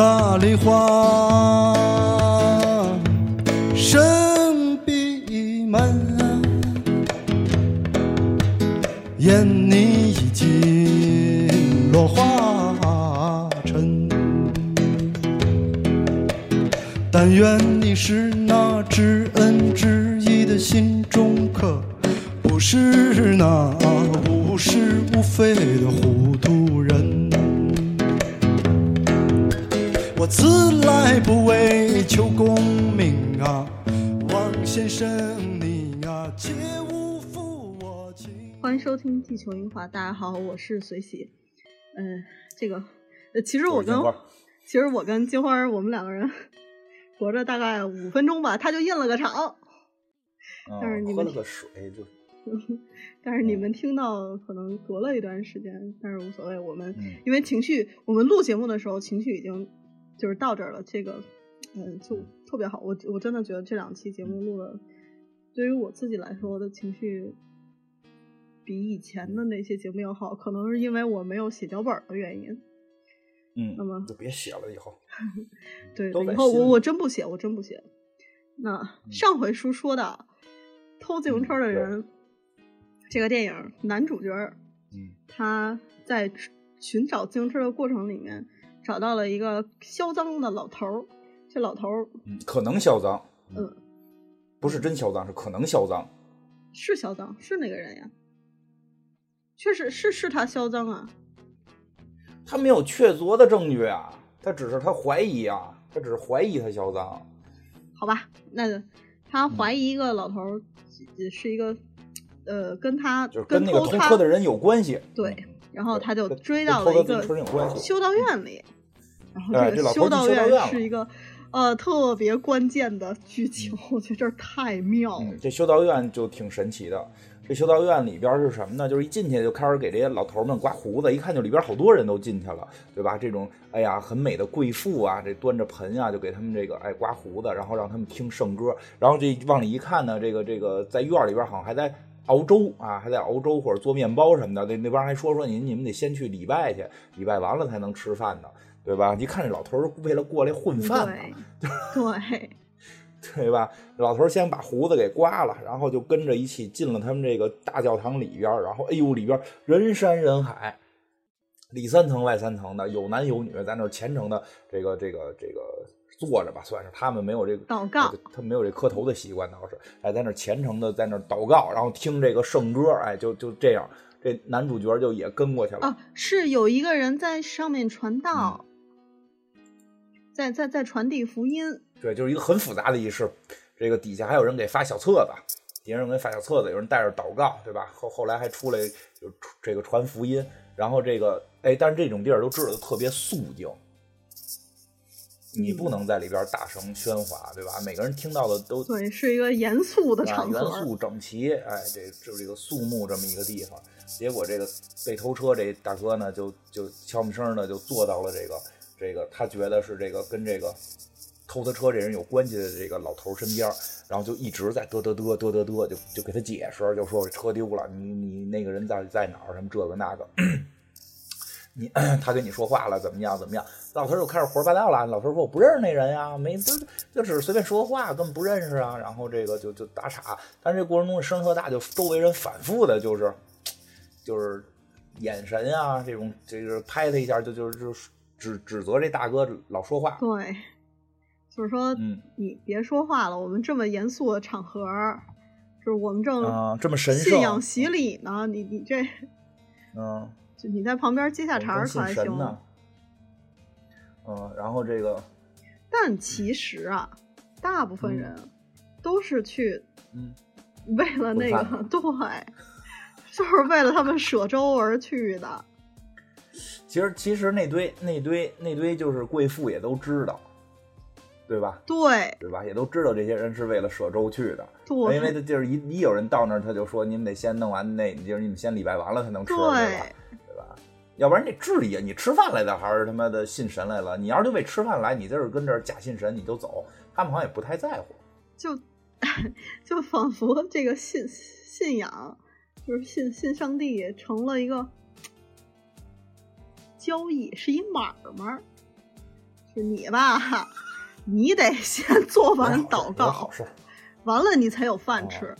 大梨花深闭门，愿你已经落花尘。但愿你是那知恩知义的心中客，不是那无是无非的糊自来不为求功名啊，王先生你呀、切勿负我情。欢迎收听《地球樱花》，大家好，我是随喜。嗯、这个，呃，其实我跟其实我跟金花儿，我们两个人 活着大概五分钟吧，他就印了个场。但是你嗯，们喝了个水就 但是你们听到可能隔了一段时间，但是无所谓。我们、嗯因为情绪，我们录节目的时候情绪已经就是到这儿了，这个嗯就特别好。我我真的觉得这两期节目录的，对于我自己来说，我的情绪比以前的那些节目要好，可能是因为我没有写脚本的原因。嗯，那么就别写了以后。对，以后 我我真不写，我真不写。那嗯上回书说的偷自行车的人，这个电影男主角嗯他在寻寻找自行车的过程里面，找到了一个销赃的老头儿。这老头儿，嗯，可能销赃，嗯，不是真销赃，是可能销赃。是销赃，是那个人呀，确实是是他销赃啊。他没有确凿的证据啊，他只是他怀疑啊，他只是怀疑他销赃。好吧，那他嗯怀疑一个老头儿是一个，呃，跟他就是跟那个偷车的人有关系。对嗯，然后他就追到了一个。修道院里，然后哎这修道院是一个呃特别关键的剧情，我觉得这儿太妙了嗯，。这修道院就挺神奇的。这修道院里边是什么呢？就是一进去就开始给这些老头们刮胡子，一看就里边好多人都进去了，对吧？这种哎呀很美的贵妇啊，这端着盆啊，就给他们这个哎刮胡子，然后让他们听圣歌，然后这往里一看呢，这个这个在院里边好像还在熬粥啊，还在熬粥或者做面包什么的。那那帮人还说说你你们得先去礼拜去，礼拜完了才能吃饭呢，对吧？一看这老头儿为了过来混饭呢，对对，对吧？老头儿先把胡子给刮了，然后就跟着一起进了他们这个大教堂里边儿，然后哎呦，里边人山人海，里三层外三层的，有男有女，在那儿虔诚的这个这个这个坐着吧，算是他们没有这个祷告哎他们没有这磕头的习惯倒是，哎，在那儿虔诚的在那儿祷告，然后听这个圣歌，哎，就就这样，这男主角就也跟过去了，啊，是有一个人在上面传道，在在在传递福音。对，就是一个很复杂的仪式。这个底下还有人给发小册子，底下有人给发小册子，有人带着祷告，对吧？后后来还出来就这个传福音，然后这个哎，但是这种地儿都知道特别肃静，你不能在里边大声喧哗，对吧？每个人听到的都对，是一个严肃的啊场合。严肃整齐，哎，这就是一个肃穆这么一个地方。结果这个被偷车这大哥呢，就就悄没声的就坐到了这个这个他觉得是这个跟这个偷他车这人有关系的这个老头身边儿，然后就一直在嘚嘚嘚嘚嘚嘚，就就给他解释，就说我车丢了，你你那个人在在哪儿，什么这个那个。你 他跟你说话了，怎么样怎么样？老头儿就开始胡说八道了。老头儿说我不认识那人呀，没就就只是随便说话，根本不认识啊。然后这个就就打岔，但是这过程中声音特大，就周围人反复的就是就是眼神啊，这种这个拍他一下，就就就指指责这大哥老说话。对，就是说，嗯你别说话了，我们这么严肃的场合，就是我们正啊这么神圣信仰洗礼呢，你你这嗯，就你在旁边接下茬儿可还行。呢。嗯，然后这个但其实啊，大部分嗯人都是去嗯为了那个，对，就是为了他们舍粥而去的。其实其实那堆那堆那堆就是贵妇也都知道，对吧？对对吧？也都知道这些人是为了舍粥去的，对，因为他就是一一有人到那儿，他就说你们得先弄完那，就是你们先礼拜完了才能吃，对吧？对对吧？要不然你质疑，你吃饭来的还是他妈的信神来了？你要是就为吃饭来，你这是跟这儿假信神，你就走，他们好像也不太在乎。就 就仿佛这个信信仰，就是信信上帝，成了一个交易，是一买卖儿。是你吧，你得先做完祷告，好事，完了你才有饭吃。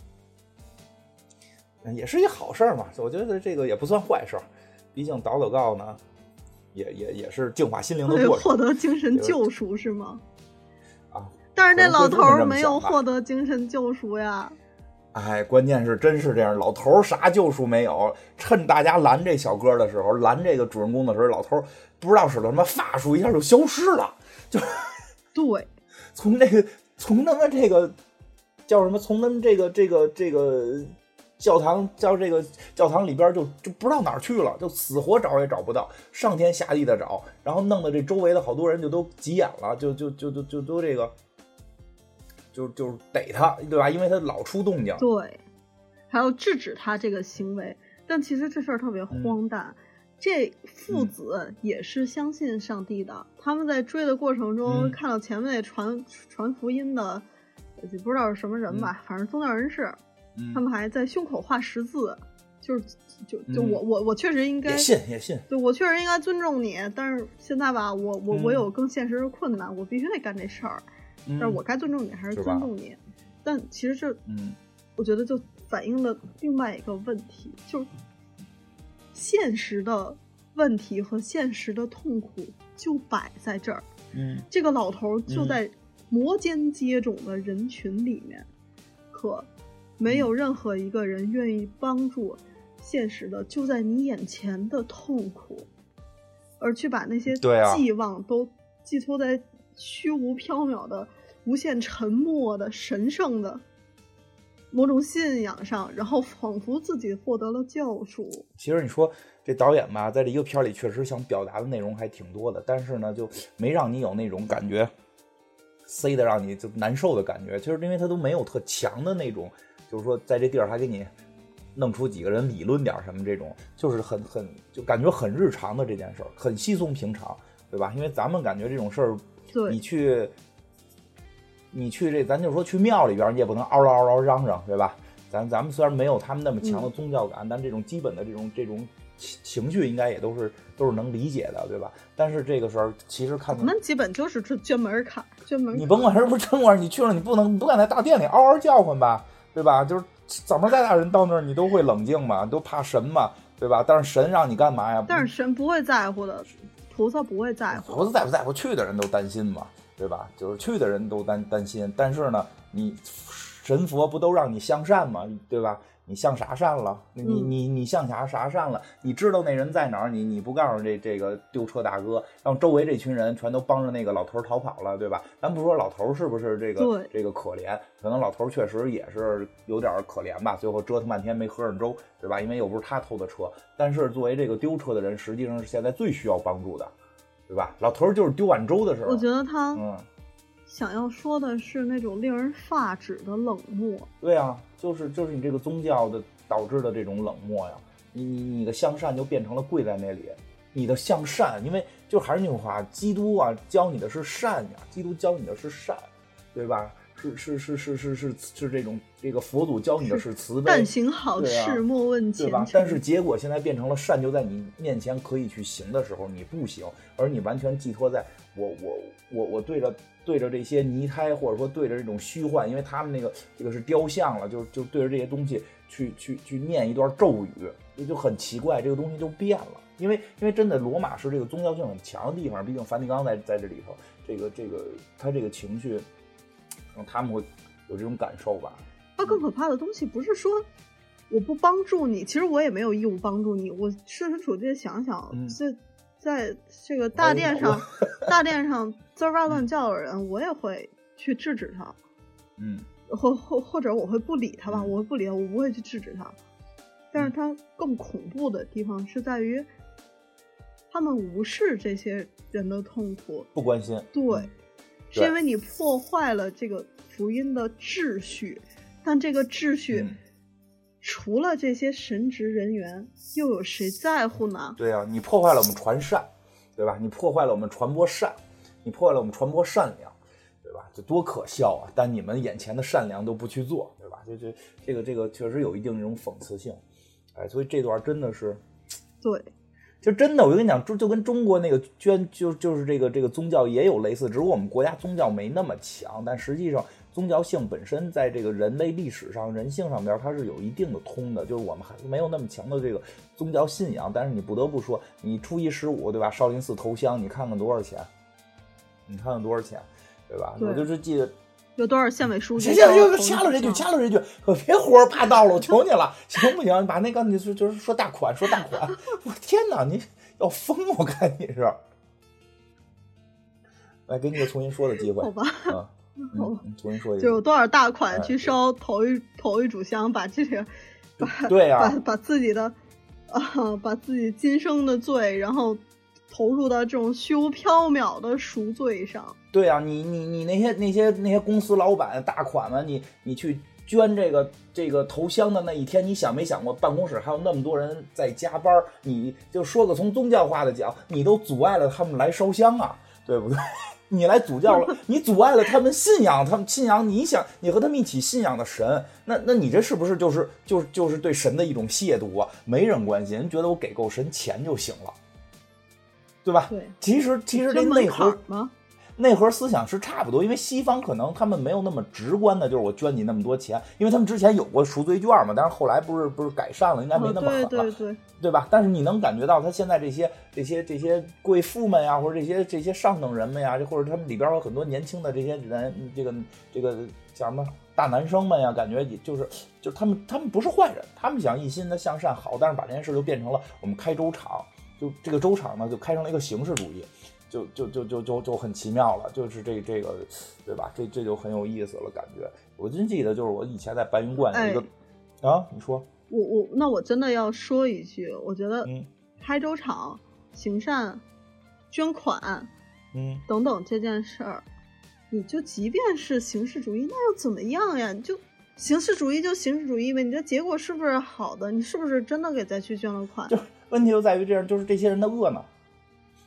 也是一好事嘛，我觉得这个也不算坏事，毕竟祷祷告呢，也也也是净化心灵的过程，获得精神救赎是吗？啊！但是那老头没有获得精神救赎呀。哎，关键是真是这样，老头啥救赎没有？趁大家拦这小哥的时候，拦这个主人公的时候，老头不知道使了什么法术，一下就消失了。就对，从那个从他们这个叫什么？从他们这个这个这个教堂叫这个教堂里边就就不知道哪儿去了，就死活找也找不到，上天下地的找，然后弄得这周围的好多人就都急眼了，就就就就就都这个。就就是逮他，对吧？因为他老出动静。对，还要制止他这个行为。但其实这事儿特别荒诞。这父子也是相信上帝的，他们在追的过程中看到前面那传传福音的，也不知道是什么人吧，反正宗教人士，他们还在胸口画十字，就是就就我我我确实应该也信也信，对我确实应该尊重你。但是现在吧，我我我有更现实的困难，我必须得干这事儿。但是我该尊重你还是尊重你，但其实这，嗯，我觉得就反映了另外一个问题，就是现实的问题和现实的痛苦就摆在这儿。嗯，这个老头就在摩肩接踵的人群里面，可没有任何一个人愿意帮助现实的就在你眼前的痛苦，而去把那些寄望都寄托在。虚无缥缈的、无限沉默的、神圣的某种信仰上，然后仿佛自己获得了救赎。其实你说这导演吧，在这一个片里确实想表达的内容还挺多的，但是呢，就没让你有那种感觉，塞的让你就难受的感觉。就是因为他都没有特强的那种，就是说在这地儿还给你弄出几个人理论点什么这种，就是很很就感觉很日常的这件事儿，很稀松平常，对吧？因为咱们感觉这种事儿。你去，你去这，咱就说去庙里边，你也不能嗷嗷嗷嚷嚷，对吧？咱咱们虽然没有他们那么强的宗教感，但这种基本的这种这种情情绪，应该也都是都是能理解的，对吧？但是这个时候，其实看我们基本就是这捐门槛，捐门。你甭管是不是捐门，你去了，你不能不敢在大殿里嗷嗷叫唤吧，对吧？就是怎么再大人到那儿，你都会冷静嘛，都怕神嘛，对吧？但是神让你干嘛呀？但是神不会在乎的。菩萨不会在乎，菩萨在不在乎？去的人都担心嘛，对吧？就是去的人都担担心。但是呢，你神佛不都让你向善嘛？对吧？你向啥善了？你你你向啥啥善了？你知道那人在哪儿？你你不告诉这这个丢车大哥，让周围这群人全都帮着那个老头逃跑了，对吧？咱不说老头是不是这个这个可怜，可能老头确实也是有点可怜吧。最后折腾半天没喝上粥，对吧？因为又不是他偷的车。但是作为这个丢车的人，实际上是现在最需要帮助的，对吧？老头就是丢碗粥的时候，我觉得他嗯。想要说的是那种令人发指的冷漠。对啊，就是就是你这个宗教的导致的这种冷漠呀。你你你的向善就变成了跪在那里。你的向善，因为就还是那句话，基督啊教你的是善呀，基督教你的是善，对吧？是是是是是是是这种这个佛祖教你的是慈悲。但行好事，莫问前程。对吧？但是结果现在变成了善就在你面前可以去行的时候，你不行，而你完全寄托在我我我我对着。对着这些泥胎，或者说对着这种虚幻，因为他们那个这个是雕像了，就就对着这些东西去去去念一段咒语，也就很奇怪，这个东西就变了。因为因为真的罗马是这个宗教性很强的地方，毕竟梵蒂冈在在这里头，这个这个他这个情绪，让他们会有这种感受吧。他更可怕的东西不是说我不帮助你，其实我也没有义务帮助你。我设身处地想想，这。在这个大殿上，大殿上滋哇乱叫的人，我也会去制止他。嗯，或或或者我会不理他吧，我会不理他，我不会去制止他。但是他更恐怖的地方是在于，他们无视这些人的痛苦，不关心。对，是因为你破坏了这个福音的秩序，但这个秩序。除了这些神职人员，又有谁在乎呢？对啊，你破坏了我们传善，对吧？你破坏了我们传播善，你破坏了我们传播善良，对吧？这多可笑啊！但你们眼前的善良都不去做，对吧？就这这个这个确实有一定这种讽刺性，哎，所以这段真的是，对，就真的，我跟你讲，就就跟中国那个捐，就就是这个这个宗教也有类似，只不过我们国家宗教没那么强，但实际上宗教性本身在这个人类历史上、人性上边，它是有一定的通的，就是我们还没有那么强的这个宗教信仰，但是你不得不说，你初一十五对吧？少林寺投香，你看看多少钱？你看看多少钱，对吧？对我就是记得。有多少县委书记行行行，掐了这句，上掐了这句，可别胡说八道了，我求你了，行不行？把那个你说就是说大款，说大款，我天哪，你要疯！我看你是。来，给你个重新说的机会。好吧，嗯，嗯，你 重新说一就有。多少大款哎去烧头一头一炷香，把这个 把对啊、把把自己的啊，把自己今生的罪，然后投入到这种虚无缥缈的赎罪上。对啊、你你你那些那些那些公司老板大款们，你你去捐这个这个头香的那一天，你想没想过办公室还有那么多人在加班儿？你就说个从宗教化的讲，你都阻碍了他们来烧香啊，对不对？你来主教了，你阻碍了他们信仰，他们信仰你想你和他们一起信仰的神，那那你这是不是就是就是就是对神的一种亵渎啊？没人关心，人觉得我给够神钱就行了，对吧？对，其实其实这门内核槛吗？内核思想是差不多，因为西方可能他们没有那么直观的，就是我捐你那么多钱，因为他们之前有过赎罪券嘛，但是后来不是不是改善了，应该没哦那么狠了，对对对，对吧？但是你能感觉到他现在这些这些这些贵妇们呀，或者这些这些上等人们呀，或者他们里边有很多年轻的这些人，这个这个叫什么大男生们呀，感觉也就是就是他们他们不是坏人，他们想一心的向善好，但是把这件事就变成了我们开粥厂，就这个粥厂呢就开成了一个形式主义。就就就就就就很奇妙了，就是这这个，对吧？这这就很有意思了，感觉。我真记得，就是我以前在白云观有一个、啊，你说，我我那我真的要说一句，我觉得嗯开粥厂、行善、捐款嗯，等等这件事儿，你就即便是形式主义，那又怎么样呀？你就形式主义就形式主义呗，你这结果是不是好的？你是不是真的给灾区捐了款？就问题就在于这样，就是这些人的恶呢，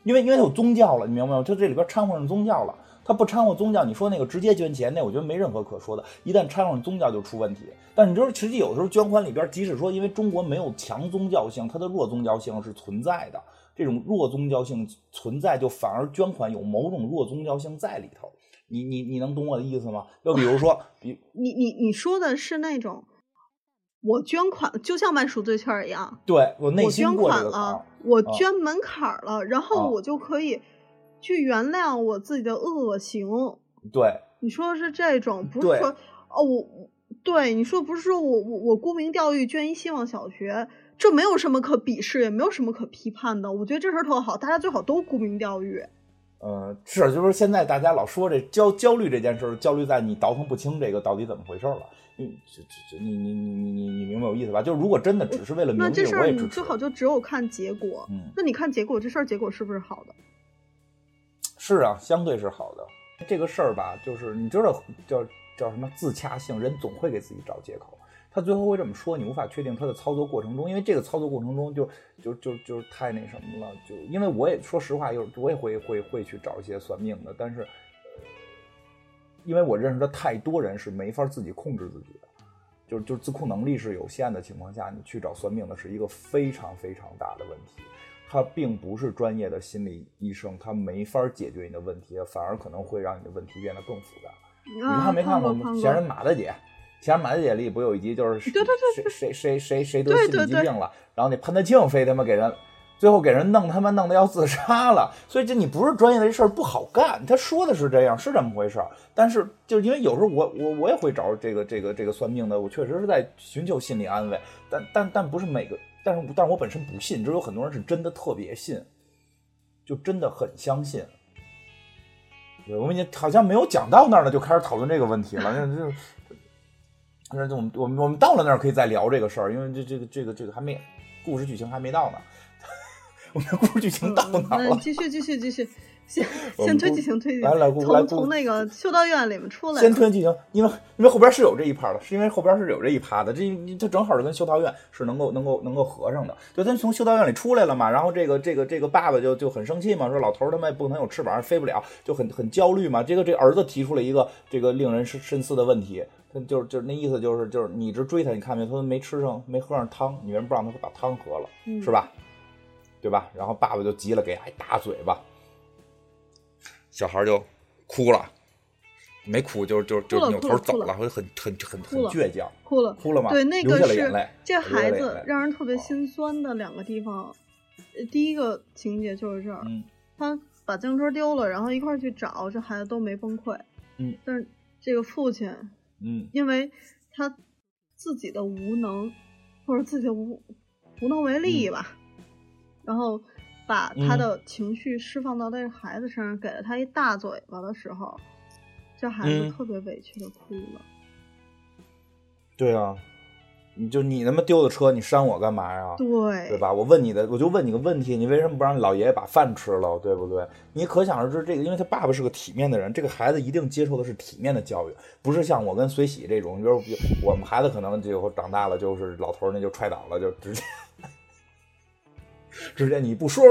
因为因为它有宗教了，你明白吗？他这里边掺和上宗教了，他不掺和宗教，你说那个直接捐钱，那我觉得没任何可说的。一旦掺和上宗教，就出问题。但你知道，实际有时候捐款里边，即使说因为中国没有强宗教性，它的弱宗教性是存在的。这种弱宗教性存在，就反而捐款有某种弱宗教性在里头。你你你能懂我的意思吗？就比如说，比你你你说的是那种，我捐款就像卖赎罪券一样，对我内心过这款了个坎儿，，我啊捐门槛儿了，然啊后我就可以去原谅我自己的恶行。对你说的是这种，不是说哦，我我对你说不是说我我我沽名钓誉捐一希望小学，这没有什么可鄙视，也没有什么可批判的。我觉得这事儿特好，大家最好都沽名钓誉。呃，是，就是现在大家老说这焦焦虑这件事儿，焦虑在你倒腾不清这个到底怎么回事儿了。嗯，这这这，你你你你你你明白我意思吧？就是如果真的只是为了那这事儿我也支持。你最好就只有看结果。嗯，那你看结果，这事儿结果是不是好的？是啊，相对是好的。这个事儿吧，就是你知道叫叫什么自洽性，人总会给自己找借口。他最后会这么说，你无法确定他的操作过程中，因为这个操作过程中就就就就是太那什么了。就因为我也说实话，有我也会会会去找一些算命的，但是，呃因为我认识的太多人是没法自己控制自己的，就是就是自控能力是有限的情况下，你去找算命的是一个非常非常大的问题。他并不是专业的心理医生，他没法解决你的问题，反而可能会让你的问题变得更复杂。你啊，看没看过看过《闲人马大姐》？《闲人马大姐》里不有一集就是对对对谁谁谁谁谁得心对对对理疾病了，然后那潘德庆非他妈给人，最后给人弄他妈弄得要自杀了。所以这你不是专业的事儿不好干。他说的是这样，是这么回事儿。但是就是因为有时候我我我也会找这个这个这个算命的，我确实是在寻求心理安慰，但但但不是每个，但是但是我本身不信，只有很多人是真的特别信，就真的很相信。对，我们已经好像没有讲到那儿呢，就开始讨论这个问题了。那就，那就我们我们我们到了那儿可以再聊这个事儿，因为这这个这个这个还没故事剧情还没到呢。我们的故事剧情到哪儿了？那 继续继续继续，先 先推剧情推剧来来，来从从那个修道院里面出来先。推剧情，因为因为后边是有这一趴的，是因为后边是有这一趴的，这这正好是跟修道院是能够能够能够合上的。就他从修道院里出来了嘛，然后这个这个这个爸爸就就很生气嘛，说老头儿他妈不能有翅膀飞不了，就很很焦虑嘛。这个这儿子提出了一个这个令人深深思的问题，他就是就是那意思就是就是你一直追他，你看没？他没吃上没喝上汤，你为什么不让他把汤喝了，嗯是吧？对吧？然后爸爸就急了，给他一大嘴巴，小孩就哭了，没哭就就就扭头走了了，会很很很很倔强，哭了。哭了吗？对，那个是下了眼泪，这孩子让人特别哦心酸的两个地方。呃第一个情节就是这儿，嗯他把自行车丢了，然后一块儿去找，这孩子都没崩溃。嗯，但是这个父亲嗯因为他自己的无能，或者自己的无无能为力吧，然后把他嗯的情绪释放到那个孩子身上，给了他一大嘴巴的时候，这孩子嗯特别委屈的哭了。对啊，你就你他妈丢的车，你扇我干嘛呀？对，对吧？我问你的，我就问你个问题，你为什么不让老爷爷把饭吃了，对不对？你可想而知，这个因为他爸爸是个体面的人，这个孩子一定接受的是体面的教育，不是像我跟随喜这种，比如我们孩子可能就以后长大了，就是老头儿那就踹倒了，就直接直接你不说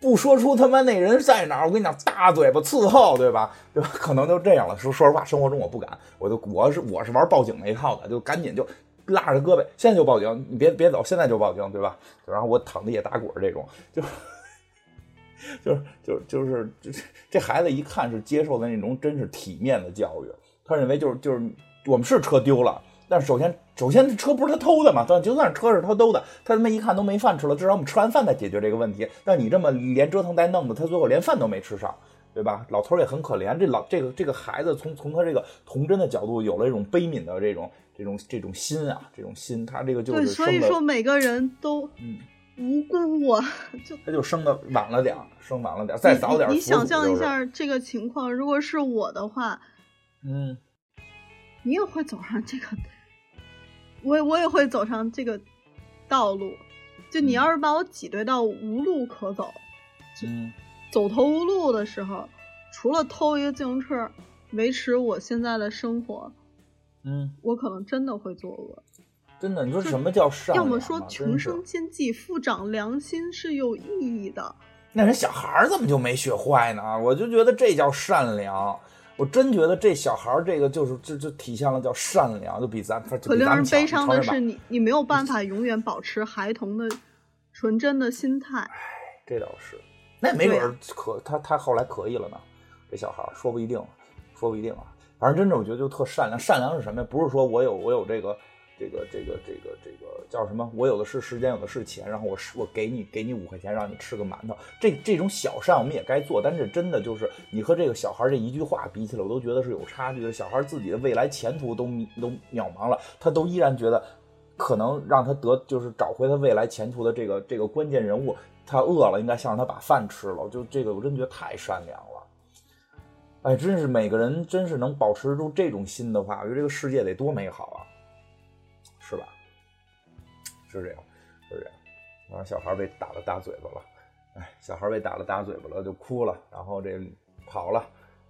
不说出他妈那人在哪儿，我跟你讲，大嘴巴伺候，对吧？对吧？可能就这样了。说说实话，生活中我不敢，我就我是我是玩报警那一套的，就赶紧就拉着胳膊，现在就报警，你别别走，现在就报警，对吧？然后我躺地也打滚这种，就 就是就是就是这这孩子一看是接受的那种真是体面的教育，他认为就是就是我们是车丢了，但是首先首先这车不是他偷的嘛，但就算是车是他偷的，他他妈一看都没饭吃了，至少我们吃完饭再解决这个问题。但你这么连折腾带弄的，他最后连饭都没吃上。对吧？老头儿也很可怜，这老这个这个孩子从从他这个童真的角度，有了一种悲悯的这种这种这种心啊，这种心，他这个就对，是所以说每个人都嗯无辜啊，就他就生的晚了点儿，生晚了点儿，再早点你想象一，下这个情况，如果是我的话，嗯，你也会走上这个，我也我也会走上这个道路。就你嗯要是把我挤兑到无路可走，嗯，走投无路的时候，除了偷一个自行车维持我现在的生活，嗯，我可能真的会作恶。真的，你说什么叫善？要么说穷生奸计，富长良心是有意义的。那人小孩儿怎么就没学坏呢？我就觉得这叫善良，我真觉得这小孩儿这个就是这就体现了叫善良，就比咱就可令人悲伤的是你，你没有办法永远保持孩童的纯真的心态。这倒是，那没准可他他后来可以了呢，这小孩儿说不一定，说不一定啊。反正真的我觉得就特善良，善良是什么呀？不是说我有我有这个这个这个这个这个叫什么？我有的是时间，有的是钱，然后我是我给你给你五块钱，让你吃个馒头。这这种小善我们也该做，但是真的就是你和这个小孩这一句话比起来，我都觉得是有差距的。小孩自己的未来前途都都渺茫了，他都依然觉得可能让他得就是找回他未来前途的这个这个关键人物，他饿了应该先让他把饭吃了。就这个我真觉得太善良了。哎，真是每个人真是能保持住这种心的话，我觉得这个世界得多美好啊，是这样，是这样。然后小孩被打了大嘴巴了，哎，小孩被打了大嘴巴了就哭了，然后这跑了。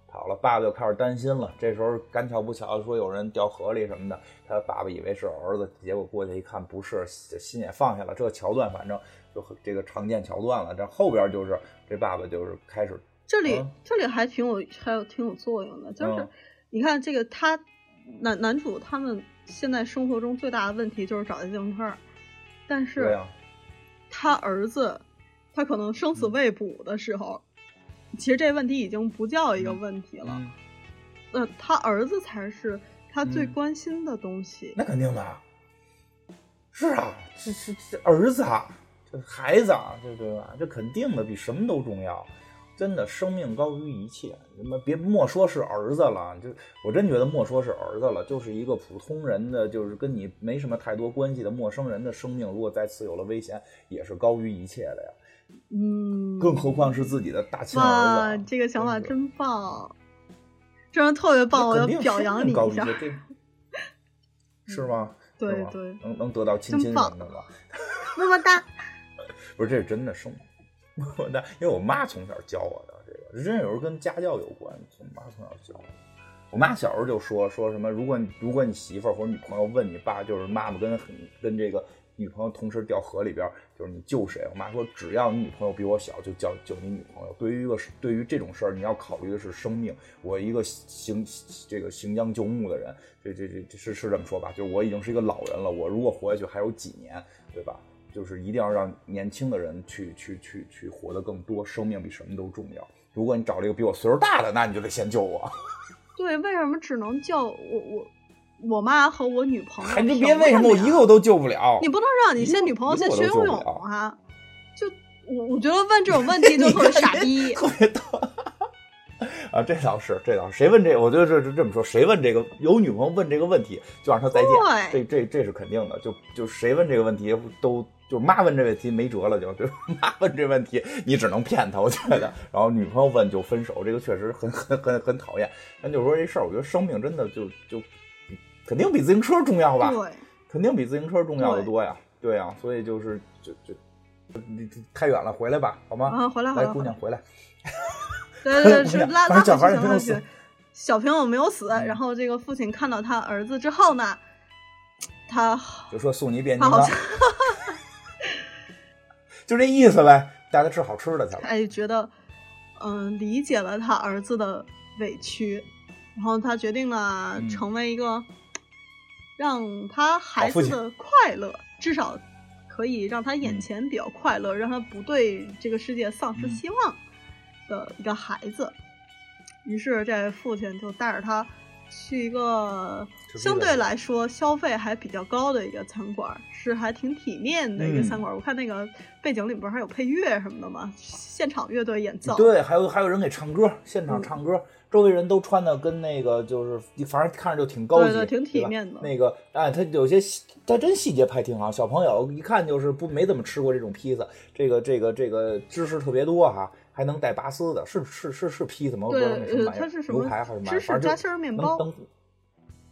跑了，爸爸就开始担心了。这时候赶巧不巧说有人掉河里什么的，他爸爸以为是儿子，结果过去一看不是，心也放下了。这个桥段反正就很这个常见桥段了。这后边就是这爸爸就是开始这里、嗯这里还挺有还有挺有作用的，就是、嗯你看这个他男男主他们现在生活中最大的问题就是找一自行车，但是啊，他儿子他可能生嗯死未卜的时候，其实这问题已经不叫一个问题了。嗯，那他儿子才是他最嗯关心的东西。那肯定的，是啊，这这这儿子啊，这孩子啊，这对吧？这肯定的，比什么都重要。真的，生命高于一切。你们别莫说是儿子了，就我真觉得莫说是儿子了，就是一个普通人的，就是跟你没什么太多关系的陌生人的生命，如果再次有了危险，也是高于一切的呀。嗯，更何况是自己的大亲哇，儿子。这个想法真棒，真的特别棒，我要表扬你一下 是吗？对吗对能能得到亲亲什么的吗？么么哒。不是，这是真的生活。我 那因为我妈从小教我的这个，真有时候跟家教有关。我妈从小教我，我妈小时候就说说什么，如果你如果你媳妇儿或者女朋友问你爸，就是妈妈跟很跟这个女朋友同时掉河里边，就是你救谁？我妈说，只要你女朋友比我小，就叫救你女朋友。对于一个对于这种事儿，你要考虑的是生命。我一个行这个行将就木的人，这这这是是这么说吧？就是我已经是一个老人了，我如果活下去还有几年，对吧？就是一定要让年轻的人去去去去活得更多，生命比什么都重要。如果你找了一个比我岁数大的，那你就得先救我。对，为什么只能救我我我妈和我女朋友？还就别为什么我一个我都救不了？你不能让你先女朋友先学游泳啊？就我我觉得问这种问题就特别傻逼，特别逗。啊，这倒是，这倒是，谁问这？我觉得这这这么说，谁问这个有女朋友问这个问题，就让他再见。这这这是肯定的。就就谁问这个问题，都就妈问这问题没辙了，就就 妈问这问题，你只能骗他。我觉得，然后女朋友问就分手，这个确实很很很很讨厌。咱就说这事儿，我觉得生命真的就就肯定比自行车重要吧？对，肯定比自行车重要的多呀。对呀，所以就是就就你太远了，回来吧，好吗？啊，回来，来，姑娘回来。对对对，是拉拉小孩没死，小朋友没有死。然后这个父亲看到他儿子之后呢，他就说送你变金刚，就这意思呗，带他吃好吃的去了。哎，觉得嗯理解了他儿子的委屈，然后他决定了成为一个让他孩子的快乐，至少可以让他眼前比较快乐，让他不对这个世界丧失希望。的一个孩子，于是这父亲就带着他去一个相对来说消费还比较高的一个餐馆，是还挺体面的一个餐馆。我看那个背景里边还有配乐什么的嘛，现场乐队演奏。对，还有还有人给唱歌，现场唱歌，周围人都穿的跟那个就是，反正看着就挺高级，挺体面的。那个哎，他有些他真细节拍挺好，小朋友一看就是不没怎么吃过这种披萨，这个这个这个知识特别多哈。还能带拔丝的，是是是是披萨吗？对，它是什么牛排还是什么？芝士夹心儿面包，能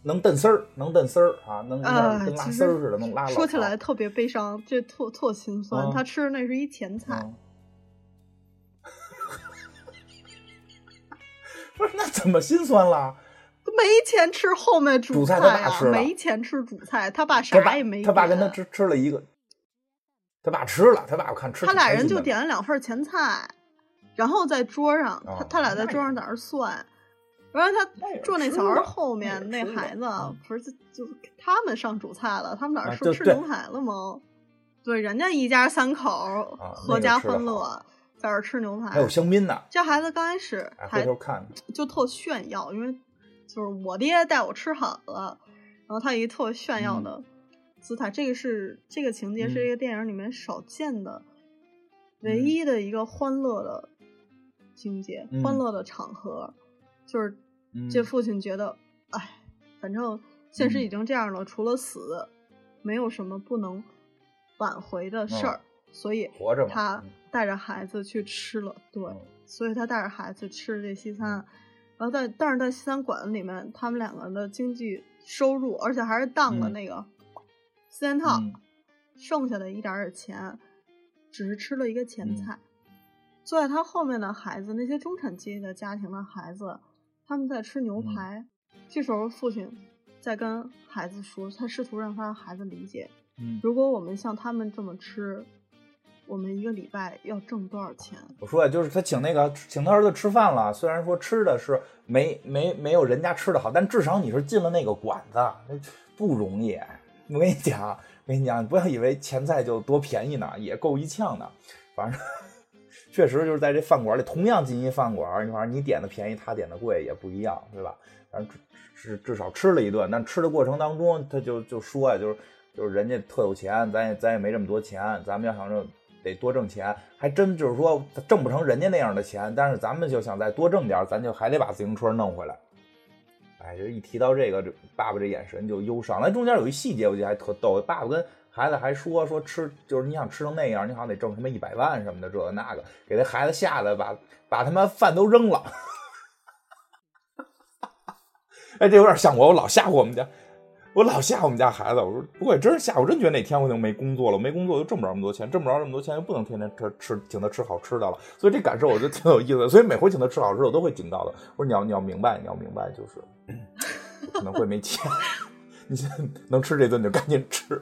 能蹬丝儿，能蹬丝儿啊，能跟拉丝儿似的，能拉。说起来特别悲伤，这特特心酸。他吃的那是一前菜。不是，那怎么心酸了？没钱吃后面主菜啊，没钱吃主菜，他爸啥也没。他爸跟他吃吃了一个，他爸吃了，他爸我看吃。他俩人就点了两份前菜。然后在桌上，他他俩在桌上在那算，然后他坐那小孩后面那孩子不是就他们上主菜了，他们哪是吃牛排了吗？对，人家一家三口合家欢乐，在这吃牛排，还有香槟呢。这孩子刚开始回头看就特炫耀，因为就是我爹带我吃好了，然后他一特炫耀的姿态，这个是这个情节是一个电影里面少见的唯一的一个欢乐的。情节欢乐的场合，就是这父亲觉得，哎，反正现实已经这样了，除了死，没有什么不能挽回的事儿，所以活着他带着孩子去吃了，对，所以他带着孩子吃这西餐，然后在但是在西餐馆里面，他们两个的经济收入，而且还是当了那个四件套，剩下的一点点钱，只是吃了一个前菜。坐在他后面的孩子，那些中产阶级的家庭的孩子，他们在吃牛排。这时候，父亲在跟孩子说，他试图让他的孩子理解：，如果我们像他们这么吃，我们一个礼拜要挣多少钱？我说呀，就是他请那个请他儿子吃饭了，虽然说吃的是没没没有人家吃的好，但至少你是进了那个馆子，那不容易。我跟你讲，我跟你讲，你不要以为前菜就多便宜呢，也够一呛的，反正。确实就是在这饭馆里，同样进一饭馆，你反正你点的便宜，他点的贵也不一样，对吧？反正至至少吃了一顿，但吃的过程当中，他就就说呀，就是就是人家特有钱，咱也咱也没这么多钱，咱们要想着得多挣钱，还真就是说挣不成人家那样的钱，但是咱们就想再多挣点，咱就还得把自行车弄回来。哎，就一提到这个，这爸爸这眼神就忧伤。那中间有一细节，我觉得还特逗，爸爸跟。孩子还说说吃，就是你想吃成那样，你好像得挣什么一百万什么的，这个那个，给这孩子吓得把把他妈饭都扔了。哎，这有点像我，我老吓唬我们家，我老吓唬我们家孩子。我说不过也真是吓唬，真觉得哪天我就没工作了，没工作就挣不着那么多钱，挣不着那么多钱又不能天天吃吃请他吃好吃的了。所以这感受我觉得挺有意思的。所以每回请他吃好吃的，我都会警告的。我说你要你要明白，你要明白，就是可能会没钱，你现在能吃这顿就赶紧吃。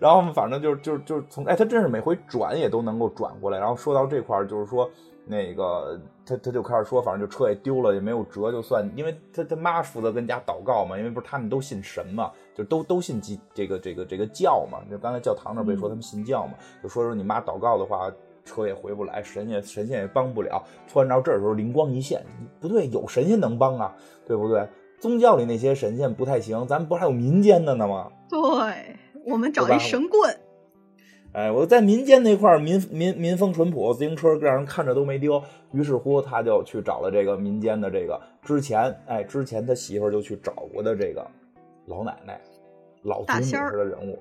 然后反正就是就是就是从哎，他真是每回转也都能够转过来。然后说到这块儿，就是说那个他他就开始说，反正就车也丢了，也没有辙，就算因为他他妈负责跟家祷告嘛，因为不是他们都信神嘛，就都都信基这个这个这个教嘛。就刚才教堂那不也说他们信教嘛，就说说你妈祷告的话。车也回不来，神仙神仙也帮不了。突然到这儿的时候，灵光一现，不对，有神仙能帮啊，对不对？宗教里那些神仙不太行，咱不还有民间的呢吗？对，我们找一神棍。哎，我在民间那块儿，民民民风淳朴，自行车让人看着都没丢。于是乎，他就去找了这个民间的这个之前，哎，之前他媳妇就去找过的这个老奶奶，老祖母似的人物。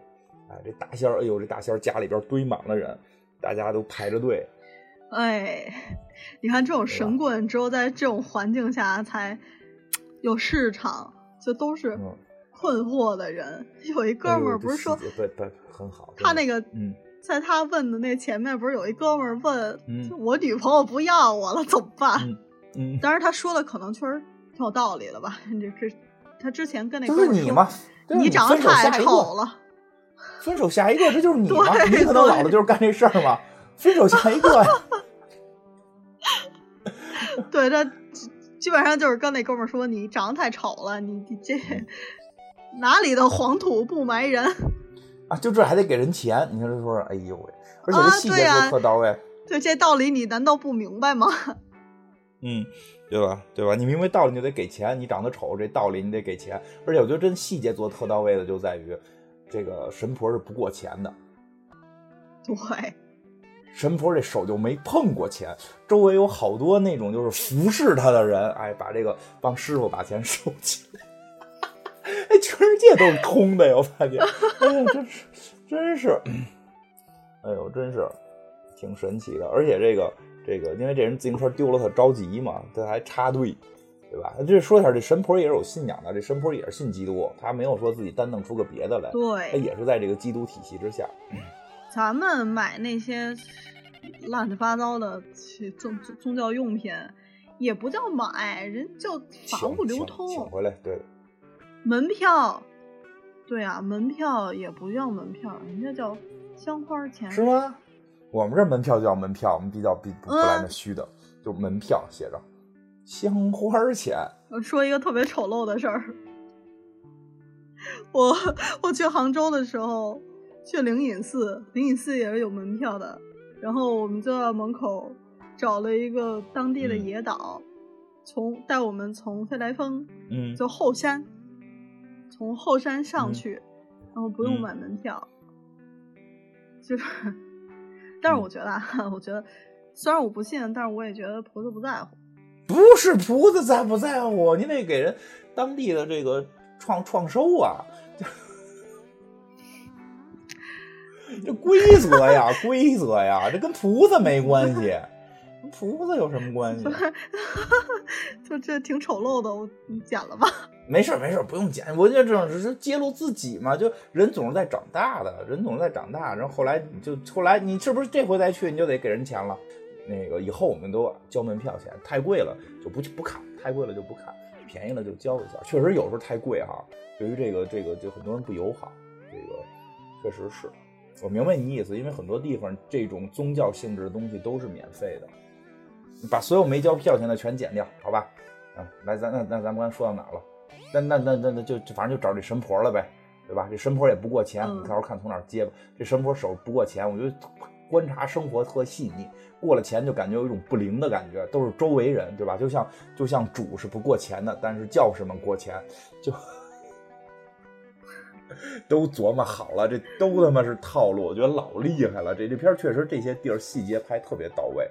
哎，这大仙儿，哎呦，这大仙儿家里边堆满了人。大家都排着队，哎，你看这种神棍，只有在这种环境下才有市场，就都是困惑的人。有一哥们儿不是说，对对，很好。他那个，嗯，在他问的那前面，不是有一哥们儿问，我女朋友不要我了怎么办？嗯，当然他说的可能确实挺有道理的吧。这这，他之前跟那就是你吗？你长得太丑了。分手下一个，这就是你吗？你可能老了就是干这事儿吗？分手下一个呀。对，他基本上就是跟那哥们儿说：“你长得太丑了，你你这 哪里的黄土不埋人啊？”就这还得给人钱？你看这说，哎呦喂！而且这细节都特到位。对这道理，你难道不明白吗？嗯，对吧？对吧？你明白道理，你就得给钱。你长得丑，这道理你得给钱。而且我觉得真细节做特到位的，就在于。这个神婆是不过钱的，对，神婆这手就没碰过钱，周围有好多那种就是服侍他的人，哎，把这个帮师傅把钱收起来，哎，全世界都是空的呀，我发现，哎呀，真是，真是，哎呦，真是挺神奇的，而且这个这个，因为这人自行车丢了，他着急嘛，他还插队。对吧？这说一下，这神婆也是有信仰的，这神婆也是信基督，他没有说自己单弄出个别的来，对，他也是在这个基督体系之下。咱们买那些乱七八糟的宗宗教用品，也不叫买，人叫法物流通，请回来，对。门票，对啊，门票也不叫门票，人家叫香花钱，是吗？我们这门票叫门票，我们比较比不来那虚的，就门票写着。香花钱。我说一个特别丑陋的事儿。我我去杭州的时候，去灵隐寺，灵隐寺也是有门票的。然后我们就在门口找了一个当地的野导，从带我们从飞来峰，嗯，就后山，从后山上去，然后不用买门票。就是，但是我觉得啊，我觉得虽然我不信，但是我也觉得菩萨不在乎。不是菩萨在不在乎，你得给人当地的这个创创收啊，这规则呀，规则呀，这跟菩萨没关系，跟菩萨有什么关系？就这挺丑陋的，我你剪了吧？没事没事，不用剪。我觉得这种只是揭露自己嘛，就人总是在长大的，人总是在长大，然后后来你就后来你是不是这回再去你就得给人钱了？那个以后我们都交门票钱，太贵了就不去不看，太贵了就不看，便宜了就交一下。确实有时候太贵哈，对于这个这个就很多人不友好。这个确实是我明白你意思，因为很多地方这种宗教性质的东西都是免费的。把所有没交票钱的全减掉，好吧？啊，来咱那那咱刚才说到哪了？那那那那那就反正就找这神婆了呗，对吧？这神婆也不过钱，你到时候看从哪接吧。这神婆手不过钱，我觉得。观察生活特细腻，过了钱就感觉有一种不灵的感觉，都是周围人，对吧？就像就像主是不过钱的，但是教士们过钱，就 都琢磨好了，这都他妈是套路，我觉得老厉害了。这这片确实这些地儿细节拍特别到位。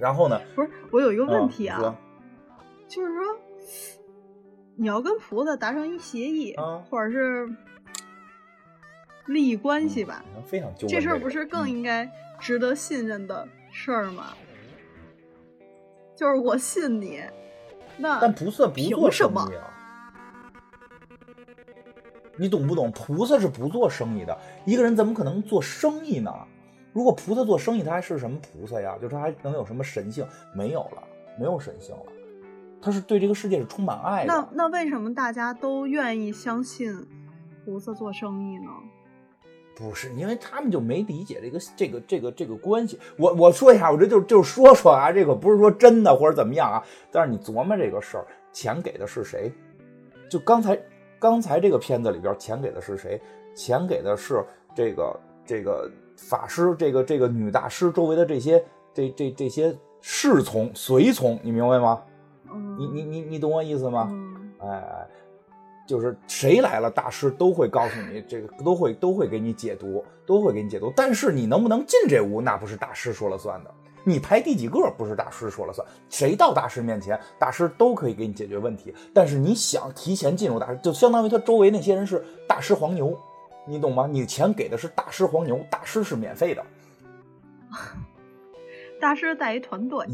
然后呢？不是，我有一个问题啊，就是说你要跟菩萨达成一协议，或者是。利益关系吧，非常这事儿不是更应该值得信任的事儿吗？就是我信你，那但菩萨不做生意啊。你懂不懂？菩萨是不做生意的，一个人怎么可能做生意呢？如果菩萨做生意，他还是什么菩萨呀？就是他还能有什么神性？没有了，没有神性了。他是对这个世界是充满爱的。那那为什么大家都愿意相信菩萨做生意呢？不是，因为他们就没理解这个这个这个这个关系。我我说一下，我这就就说说啊，这个不是说真的或者怎么样啊。但是你琢磨这个事儿，钱给的是谁？就刚才刚才这个片子里边，钱给的是谁？钱给的是这个这个法师，这个这个女大师周围的这些这这这些侍从随从，你明白吗？你你你你懂我意思吗？哎哎。就是谁来了，大师都会告诉你，这个都会都会给你解读，都会给你解读。但是你能不能进这屋，那不是大师说了算的。你排第几个，不是大师说了算。谁到大师面前，大师都可以给你解决问题。但是你想提前进入大师，就相当于他周围那些人是大师黄牛，你懂吗？你钱给的是大师黄牛，大师是免费的。大师带一团队，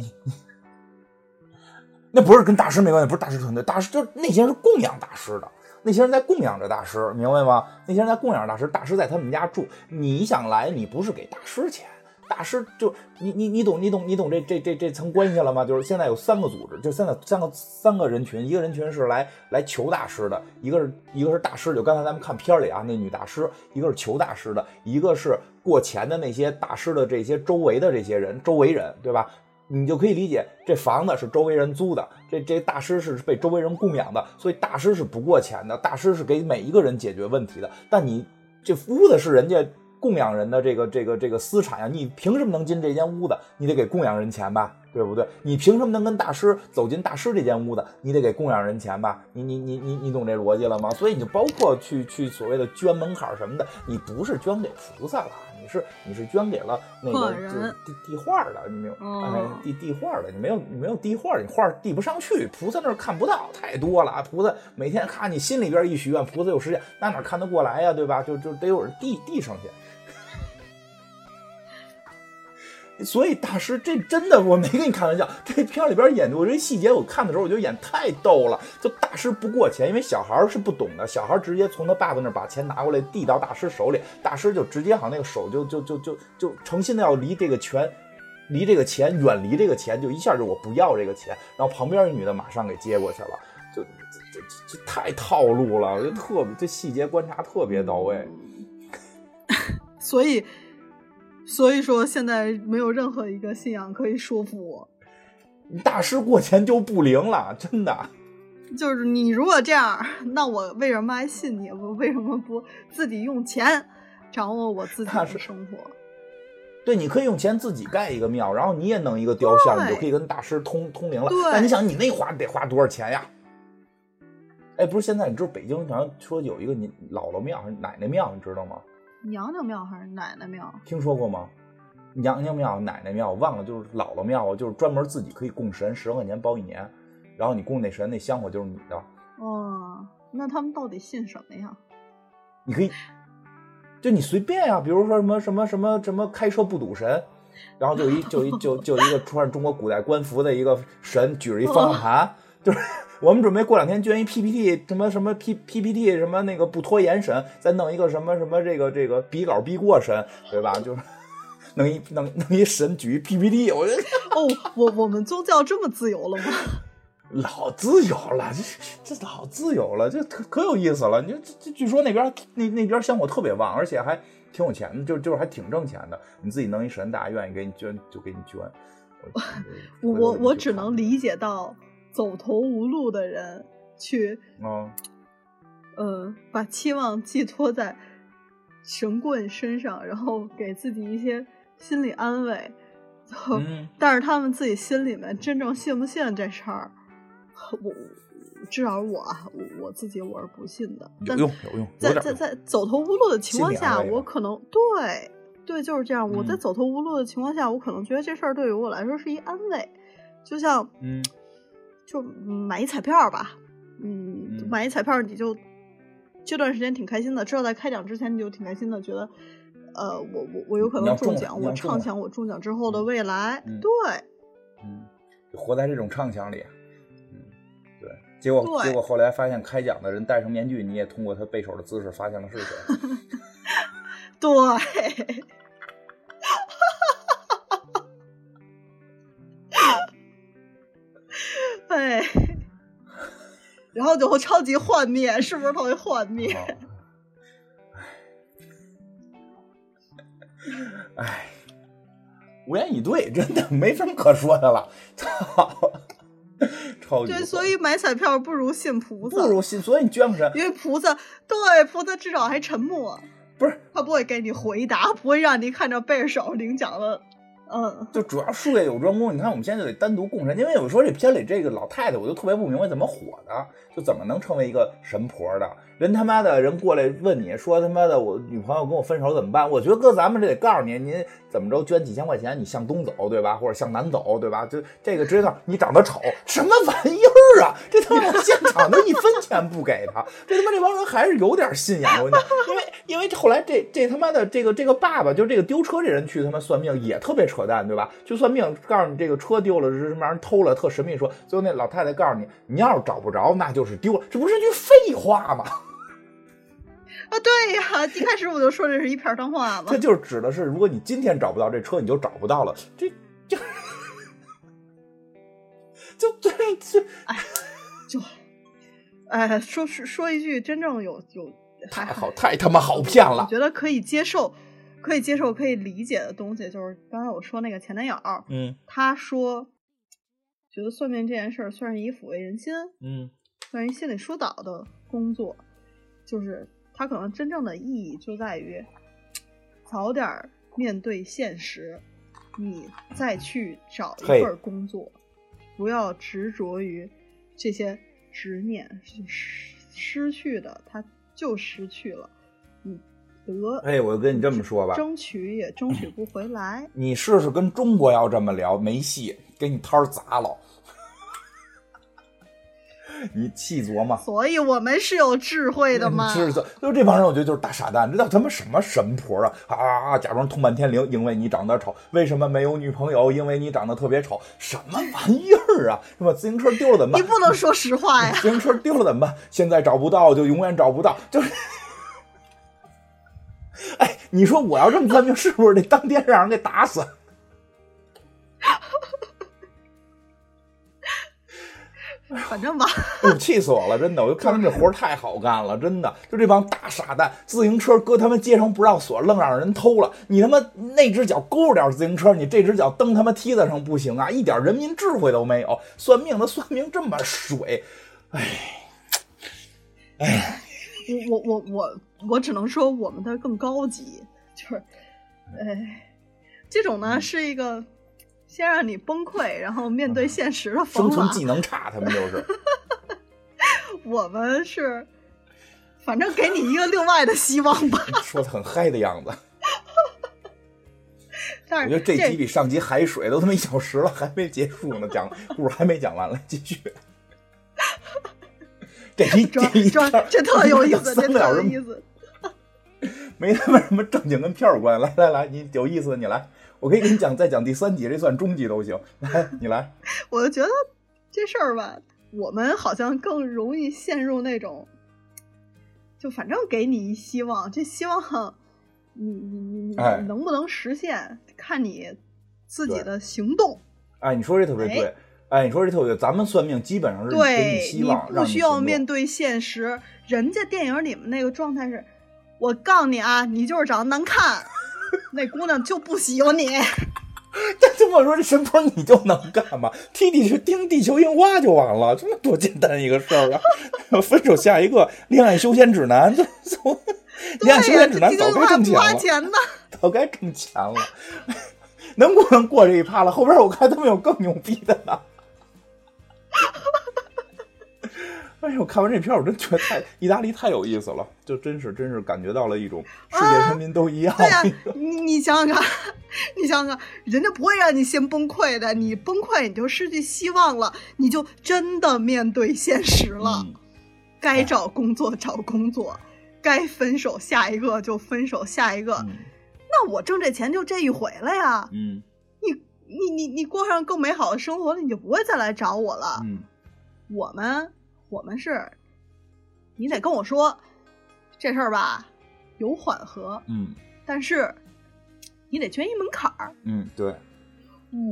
那不是跟大师没关系，不是大师团队，大师就是那些人是供养大师的。那些人在供养着大师，明白吗？那些人在供养大师，大师在他们家住。你想来，你不是给大师钱，大师就你你你懂你懂你懂这这这这层关系了吗？就是现在有三个组织，就现在三个三个人群，一个人群是来来求大师的，一个是一个是大师，就刚才咱们看片里啊，那女大师，一个是求大师的，一个是过钱的那些大师的这些周围的这些人，周围人，对吧？你就可以理解，这房子是周围人租的，这这大师是被周围人供养的，所以大师是不过钱的，大师是给每一个人解决问题的。但你这屋子是人家供养人的这个这个这个私产呀，你凭什么能进这间屋子？你得给供养人钱吧，对不对？你凭什么能跟大师走进大师这间屋子？你得给供养人钱吧？你你你你你懂这逻辑了吗？所以你就包括去去所谓的捐门槛什么的，你不是捐给菩萨了。你是你是捐给了那个就是递递画的，你没有哎递递画的，你没有你没有递画，你画递不上去，菩萨那儿看不到，太多了。菩萨每天看你心里边一许愿，菩萨有时间，那哪看得过来呀，对吧？就就得有人递递上去。所以大师，这真的我没跟你开玩笑。这片里边演的我这细节，我看的时候我觉得演太逗了。就大师不过钱，因为小孩是不懂的，小孩直接从他爸爸那把钱拿过来递到大师手里，大师就直接好像那个手就就就就就诚心的要离这个钱，离这个钱远离这个钱，就一下就我不要这个钱。然后旁边一女的马上给接过去了，就这这这太套路了，我觉得特别这细节观察特别到位。所以。所以说，现在没有任何一个信仰可以说服我。大师过钱就不灵了，真的。就是你如果这样，那我为什么还信你？我为什么不自己用钱掌握我自己的生活？对，你可以用钱自己盖一个庙，然后你也弄一个雕像，你就可以跟大师通通灵了。但你想，你那花得花多少钱呀？哎，不是，现在你知道北京好像说有一个你姥姥庙还是奶奶庙，你知道吗？娘娘庙还是奶奶庙？听说过吗？娘娘庙、奶奶庙，我忘了，就是姥姥庙，就是专门自己可以供神，十万块钱包一年，然后你供那神那香火就是你的。哦，那他们到底信什么呀？你可以，就你随便呀，比如说什么什么什么什么开车不堵神，然后就一就一就就一个穿着中国古代官服的一个神举着一方 向盘，就是。我们准备过两天捐一 PPT，什么什么 P PPT，什么那个不拖延审，再弄一个什么什么这个这个比稿比过审，对吧？就是弄一弄弄一神举一 PPT，我觉得哦，我我们宗教这么自由了吗？老自由了，这这老自由了，这可可有意思了。你这这据说那边那那边香火特别旺，而且还挺有钱的，就就是还挺挣钱的。你自己弄一神，大家愿意给你捐就给你捐。我我我只能理解到。走投无路的人去，嗯，呃，把期望寄托在神棍身上，然后给自己一些心理安慰。嗯，但是他们自己心里面真正信不信这事儿，我至少我我我自己我是不信的。有用有用，在在在走投无路的情况下，我可能对对就是这样。我在走投无路的情况下，我可能觉得这事儿对于我来说是一安慰，就像嗯。就买一彩票吧，嗯，买一彩票你就这段时间挺开心的，知道在开奖之前你就挺开心的，觉得呃，我我我有可能中奖，我畅想我中奖之后的未来，对，嗯，活在这种畅想里，嗯，对，结果结果后来发现开奖的人戴上面具，你也通过他背手的姿势发现了是谁，对。对，然后就会超级幻灭，是不是特别幻灭？哎，无言以对，真的没什么可说的了。操，超级对，所以买彩票不如信菩萨，不如信，所以你捐不捐，因为菩萨对菩萨至少还沉默，不是他不会给你回答，不会让你看着背着手领奖了。嗯，就主要术业有专攻。你看，我们现在就得单独供神，因为有时候这片里这个老太太，我就特别不明白怎么火的，就怎么能成为一个神婆的。人他妈的人过来问你说他妈的我女朋友跟我分手怎么办？我觉得搁咱们这得告诉你，您怎么着捐几千块钱，你向东走对吧，或者向南走对吧？就这个直接告诉你长得丑，什么玩意儿啊？这他妈现场都一分钱不给他，这他妈这帮人还是有点信仰。我跟你讲，因为因为后来这这他妈的这个这个爸爸，就这个丢车这人去他妈算命也特别扯淡对吧？去算命告诉你这个车丢了是什么玩意儿偷了，特神秘说，最后那老太太告诉你，你要是找不着那就是丢了，这不是句废话吗？啊，对呀，一开始我就说这是一片脏话嘛。这就是指的是，如果你今天找不到这车，你就找不到了。这 就就这这，哎，就哎，说说说一句真正有有太好太他妈好骗了。我觉得可以接受，可以接受，可以理解的东西，就是刚才我说那个前男友，嗯，他说觉得算命这件事儿算是以抚慰人心，嗯，算是心理疏导的工作，就是他可能真正的意义就在于早点面对现实，你再去找一份工作。不要执着于这些执念，失失去的，它就失去了。你得，哎，我就跟你这么说吧，争取也争取不回来。你试试跟中国要这么聊，没戏，给你摊儿砸了。你细琢磨，所以我们是有智慧的嘛？是，就这帮人，我觉得就是大傻蛋，这叫他妈什么神婆啊？啊，假装通半天灵，因为你长得丑，为什么没有女朋友？因为你长得特别丑，什么玩意儿啊？是吧？自行车丢了怎么办？你不能说实话呀！自行车丢了怎么办？现在找不到就永远找不到，就是。哎，你说我要这么算命，是不是得当天让人给打死？反正吧，气死我了！真的，我就看他们这活太好干了，真的，就这帮大傻蛋，自行车搁他们街上不让锁，愣让人偷了。你他妈那只脚勾着点自行车，你这只脚蹬他妈梯子上不行啊！一点人民智慧都没有，算命的算命这么水，哎，哎，我我我我我只能说我们的更高级，就是，哎，这种呢是一个。先让你崩溃，然后面对现实的生存技能差，他们就是。我们是，反正给你一个另外的希望吧。说的很嗨的样子。但是我觉得这集比上集还水，都他妈一小时了，还没结束呢，讲故事还没讲完，来继续。这一这一这特有意思，这特有意思。没他妈什么正经跟片儿关，来来来，你有意思，你来。我可以给你讲，再讲第三集，这算终极都行。来，你来。我就觉得这事儿吧，我们好像更容易陷入那种，就反正给你一希望，这希望你你你你能不能实现，看你自己的行动。哎，你说这特别对。哎，你说这特别对。咱们算命基本上是给你希望，不需要面对现实。人家电影里面那个状态是，我告诉你啊，你就是长得难看。那姑娘就不喜欢你，但这么说，这神婆你就能干嘛？踢地球盯地球樱花就完了，这么多简单一个事儿啊！分手下一个恋爱修仙指南，从 恋爱修仙指南早该挣钱了，早该挣钱了，能不能过这一趴了？后边我看他们有更牛逼的呢。哎呦！看完这片我真觉得太意大利太有意思了，就真是真是感觉到了一种世界人民都一样。对呀，你你想想看，你想想看，人家不会让你先崩溃的，你崩溃你就失去希望了，你就真的面对现实了。该找工作找工作，该分手下一个就分手下一个。那我挣这钱就这一回了呀。嗯，你你你你过上更美好的生活了，你就不会再来找我了。嗯，我们。我们是，你得跟我说这事儿吧，有缓和，嗯，但是你得捐一门槛儿，嗯，对，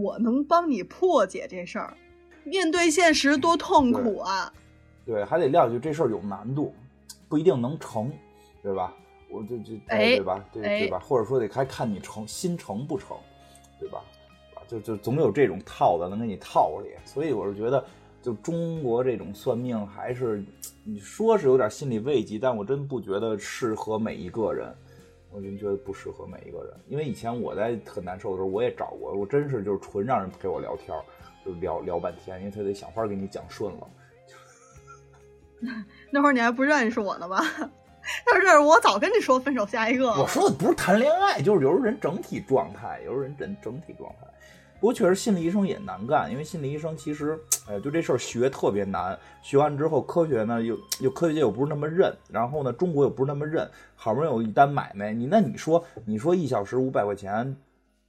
我能帮你破解这事儿。面对现实多痛苦啊！对，还得撂下这事儿有难度，不一定能成，对吧？我就就哎对吧？对哎对吧？或者说得还看你成心成不成，对吧？就就总有这种套的能给你套里，所以我是觉得，就中国这种算命还是你说是有点心理慰藉，但我真不觉得适合每一个人。我真觉得不适合每一个人，因为以前我在很难受的时候，我也找过，我真是就是纯让人陪我聊天儿，就聊聊半天，因为他得想法给你讲顺了。那会儿你还不认识我呢吧？要是认识我，早跟你说分手下一个了。我说的不是谈恋爱，就是有时候人整体状态，有时候人整整体状态。不过确实心理医生也难干，因为心理医生其实，哎，就这事儿学特别难。学完之后，科学呢又又科学界又不是那么认，然后呢中国又不是那么认，好不容易有一单买卖，你那你说你说一小时五百块钱，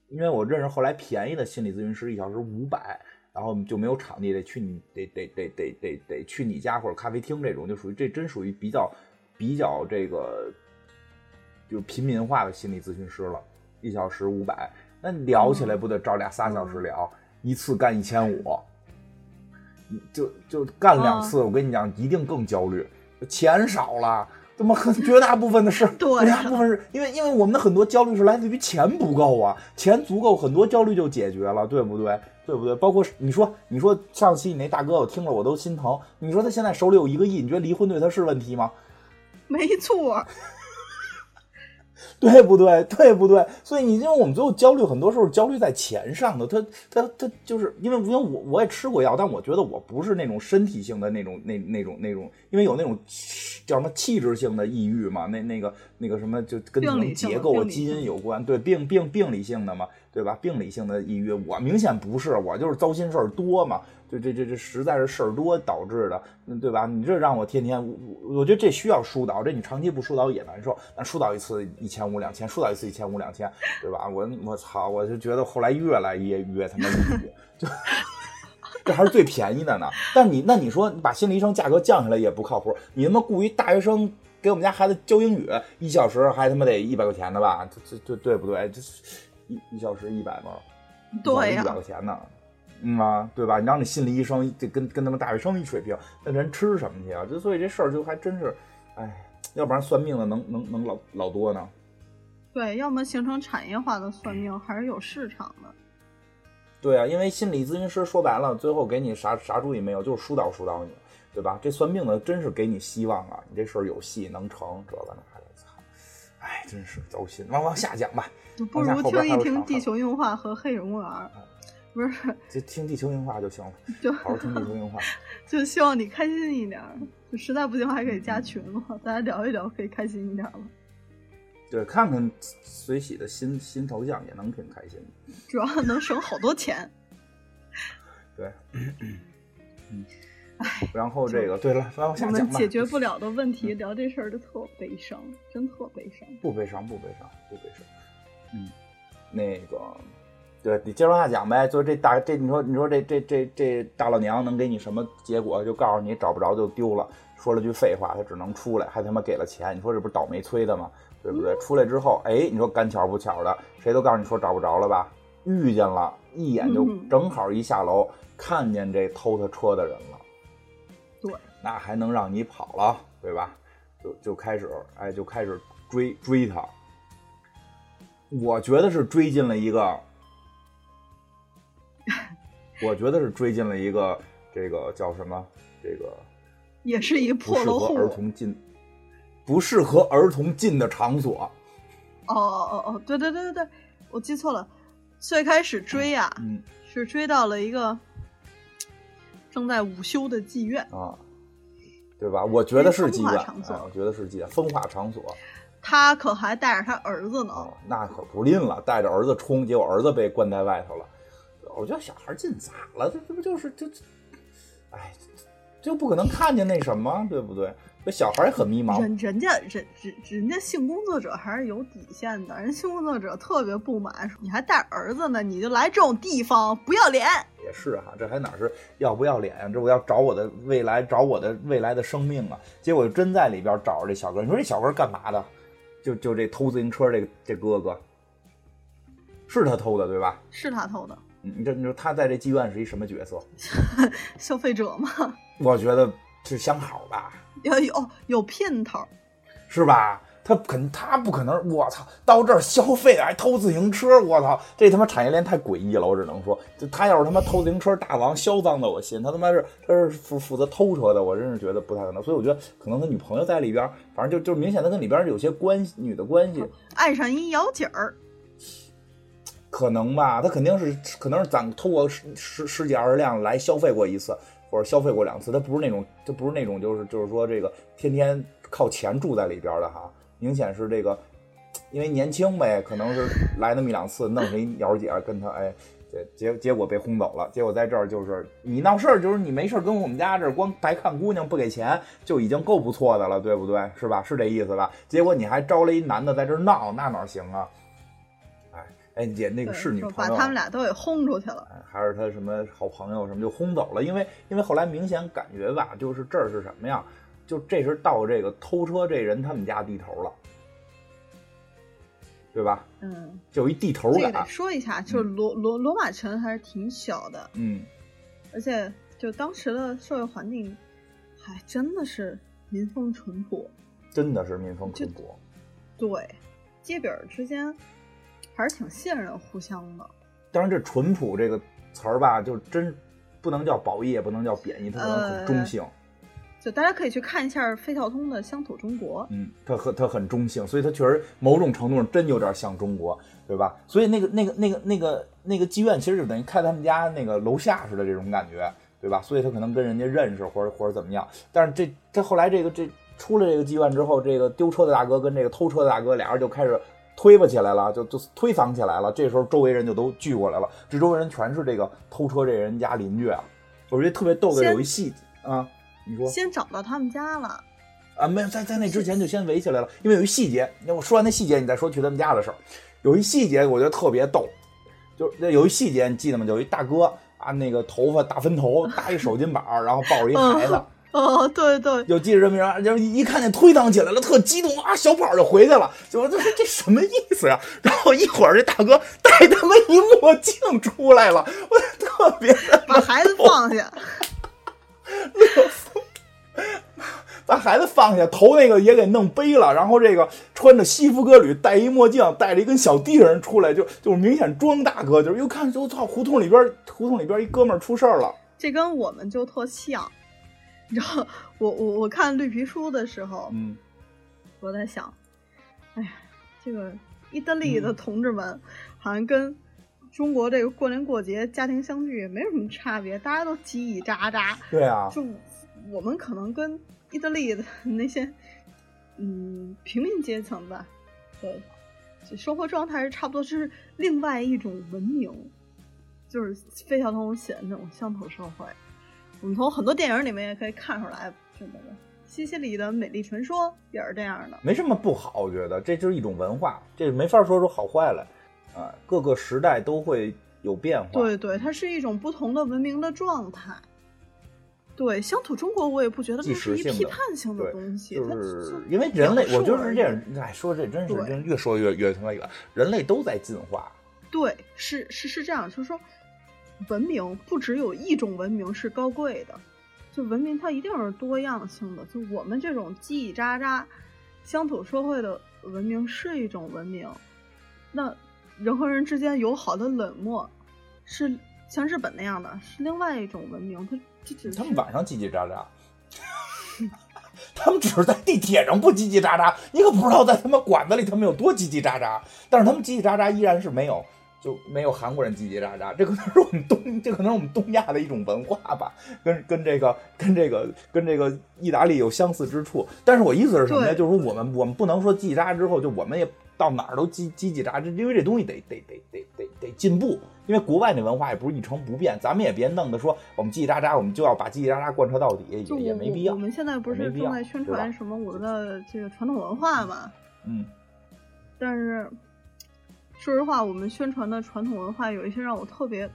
因为我认识后来便宜的心理咨询师一小时五百，然后就没有场地，得去你得得得得得得去你家或者咖啡厅这种，就属于这真属于比较比较这个就平民化的心理咨询师了，一小时五百，那聊起来不得找俩仨小时聊，一次干一千五，就就干两次，我跟你讲，一定更焦虑，钱少了。怎么很绝大部分的事，绝大部分是因为因为我们的很多焦虑是来自于钱不够啊，钱足够，很多焦虑就解决了，对不对？对不对？包括你说你说上期你那大哥，我听了我都心疼。你说他现在手里有一个亿，你觉得离婚对他是问题吗？没错，对不对？对不对？所以你因为我们最后焦虑，很多时候焦虑在钱上的。他他他就是因为因为我我也吃过药，但我觉得我不是那种身体性的那种那那种那种，因为有那种叫什么气质性的抑郁嘛，那那个那个什么就跟可能病理性的结构啊基因有关，对病病病理性的嘛，对吧？病理性的抑郁，我明显不是，我就是糟心事儿多嘛。就这这这实在是事儿多导致的，嗯对吧？你这让我天天，我我觉得这需要疏导，这你长期不疏导也难受。但疏导一次一千五两千，疏导一次一千五两千，对吧？我我操，我就觉得后来越来越越他妈抑郁，就这还是最便宜的呢。但你那你说你把心理医生价格降下来也不靠谱，你他妈雇一大学生给我们家孩子教英语，一小时还他妈得一百块钱的吧？这这这对不对？这一一小时一百吗？对呀、一百块钱呢，嗯啊，对吧？你让你心理医生这跟跟他们大学生一水平，那人吃什么去啊？就所以这事儿就还真是，哎，要不然算命的能能能老老多呢。对，要么形成产业化的算命，还是有市场的。对啊，因为心理咨询师说白了，最后给你啥啥主意没有，就是疏导疏导你，对吧？这算命的真是给你希望啊，你这事儿有戏能成，这个那还得操，哎，真是糟心。往往下讲吧，就不如听一听《地球硬化》和《黑水公园》，不是，就听地球硬化就行了，就好好听地球硬化。就希望你开心一点儿。就实在不行还可以加群嘛，大家聊一聊，可以开心一点嘛。对，看看随喜的新新头像也能挺开心的。主要能省好多钱。对，嗯，然后这个对了，往我下讲吧。们解决不了的问题，聊这事儿就特悲伤，真特悲伤。不悲伤，不悲伤，不悲伤。嗯，那个，对你接着往下讲呗。就这大这，你说你说这这这这大老娘能给你什么结果？就告诉你找不着就丢了，说了句废话，他只能出来，还他妈给了钱。你说这不是倒霉催的吗？对不对？出来之后，哎，你说赶巧不巧的，谁都告诉你说找不着了吧？遇见了，一眼就嗯正好一下楼看见这偷他车的人了。对，那还能让你跑了，对吧？就就开始，哎，就开始追追他。我觉得是追进了一个，我觉得是追进了一个这个叫什么？这个也是一不适合破楼户。儿童进，不适合儿童进的场所。哦哦哦哦，对对对对对，我记错了。最开始追呀、嗯是追到了一个正在午休的妓院，啊，对吧？我觉得是妓院，我觉得是妓院，风化场所。他可还带着他儿子呢。哦，那可不吝了，带着儿子冲，结果儿子被关在外头了。我觉得小孩进咋了？这这不就是这这？哎，就不可能看见那什么，对不对？这小孩也很迷茫。人人家人人人家性工作者还是有底线的，人性工作者特别不满，说你还带儿子呢，你就来这种地方，不要脸。也是哈，这还哪是要不要脸呀、这我要找我的未来，找我的未来的生命啊！结果真在里边找着这小哥，你说这小哥干嘛的？就就这偷自行车这个这哥哥，是他偷的对吧？是他偷的，嗯你这你说他在这妓院是一什么角色？消费者吗，我觉得是相好吧。有有有姘头，是吧？他肯他不可能，我操，到这儿消费还偷自行车，我操，这他妈产业链太诡异了，我只能说，就他要是他妈偷自行车大王，销赃的我信，他他妈是他是负负责偷车的，我真是觉得不太可能，所以我觉得可能他女朋友在里边，反正就就明显他跟里边有些关系，女的关系，爱上一姚姐儿。可能吧，他肯定是可能是攒偷过十十十几二十辆来消费过一次，或者消费过两次。他不是那种，他不是那种，就是就是说这个天天靠钱住在里边的哈。明显是这个，因为年轻呗，可能是来那么一两次，弄了一姚姐跟他，哎，结结结果被轰走了。结果在这儿就是你闹事儿，就是你没事跟我们家这儿光白看姑娘不给钱，就已经够不错的了，对不对？是吧？是这意思吧？结果你还招了一男的在这儿闹，那哪行啊？哎，姐，那个是女朋友，把他们俩都给轰出去了。还是他什么好朋友什么就轰走了？因为因为后来明显感觉吧，就是这儿是什么呀？就这是到这个偷车这人他们家地头了，对吧？嗯，就一地头感。说一下，就是罗罗罗马城还是挺小的，嗯，而且就当时的社会环境还真的是民风淳朴，真的是民风淳朴。对，街边之间。还是挺信任互相的。当然，这“淳朴”这个词儿吧，就真不能叫褒义，也不能叫贬义，它可能很中性。就大家可以去看一下费孝通的《乡土中国》。嗯，他很他很中性，所以他确实某种程度上真有点像中国，对吧？所以那个那个那个那个那个妓院，其实就等于开他们家那个楼下似的这种感觉，对吧？所以他可能跟人家认识，或者或者怎么样。但是这这后来这个这出了这个妓院之后，这个丢车的大哥跟这个偷车的大哥俩人就开始。推吧起来了，就就推搡起来了。这时候周围人就都聚过来了，这周围人全是这个偷车这人家邻居啊。我觉得特别逗的有一细节啊，你说先找到他们家了啊？没有，在在那之前就先围起来了，因为有一细节。那我说完那细节，你再说去他们家的事儿。有一细节我觉得特别逗，就那有一细节你记得吗？有一大哥啊，那个头发大分头，搭一手巾板，然后抱着一孩子。哦，对对，有记者证明啊，就一看见推搡起来了，特激动啊，小跑就回去了，就这这什么意思呀？然后一会儿这大哥戴他妈一墨镜出来了，我特别把孩子放下，把孩子放下，头那个也给弄背了，然后这个穿着西服革履，戴一墨镜，带着一根小地人出来，就就明显装大哥，就是又看就操胡同里边胡同里边一哥们儿出事儿了，这跟我们就特像。你知道我我我看绿皮书的时候，嗯，我在想，哎呀，这个意大利的同志们好像跟中国这个过年过节家庭相聚也没有什么差别，大家都叽叽喳喳。对啊，就我们可能跟意大利的那些嗯平民阶层吧，对，生活状态是差不多，就是另外一种文明，就是费孝通写的那种乡土社会。我们从很多电影里面也可以看出来，什么的西西里的美丽传说也是这样的，没什么不好，我觉得这就是一种文化，这没法说出好坏来，啊，各个时代都会有变化。对对，它是一种不同的文明的状态。对，乡土中国我也不觉得这是一批判性的东西，就是因为人类，我就是这样，哎，说这真是真越说越越他妈远，人类都在进化。对，是是是这样，就是说。文明不只有一种文明是高贵的，就文明它一定是多样性的。就我们这种叽叽喳喳、乡土社会的文明是一种文明，那人和人之间友好的冷漠是像日本那样的，是另外一种文明。他这只他们晚上叽叽喳喳，他们只是在地铁上不叽叽喳喳，你可不知道在他妈馆子里他们有多叽叽喳喳。但是他们叽叽喳喳依然是没有。就没有韩国人叽叽喳喳，这可能是我们东，这可能是我们东亚的一种文化吧，跟跟这个跟这个跟这个意大利有相似之处。但是我意思是什么呢？就是说我们我们不能说叽叽喳喳之后，就我们也到哪儿都叽叽叽喳喳，因为这东西得得得得得得进步。因为国外那文化也不是一成不变，咱们也别弄得说我们叽叽喳喳，我们就要把叽叽喳喳贯彻到底，也也没必要。我们现在不是正在宣传什么我们的这个传统文化吗？嗯，但是。说实话，我们宣传的传统文化有一些让我特别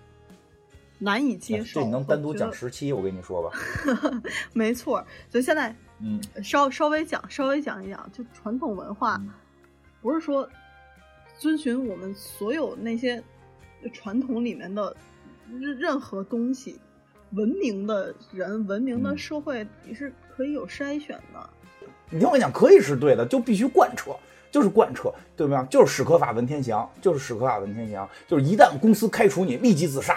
难以接受。这你能单独讲十期，我跟你说吧。没错，所以现在嗯，稍稍微讲，稍微讲一讲，就传统文化，不是说遵循我们所有那些传统里面的任任何东西。文明的人，文明的社会，你是可以有筛选的。你听我讲，可以是对的，就必须贯彻，就是贯彻，对吧？就是史可法文天祥，就是史可法文天祥，就是一旦公司开除你，立即自杀。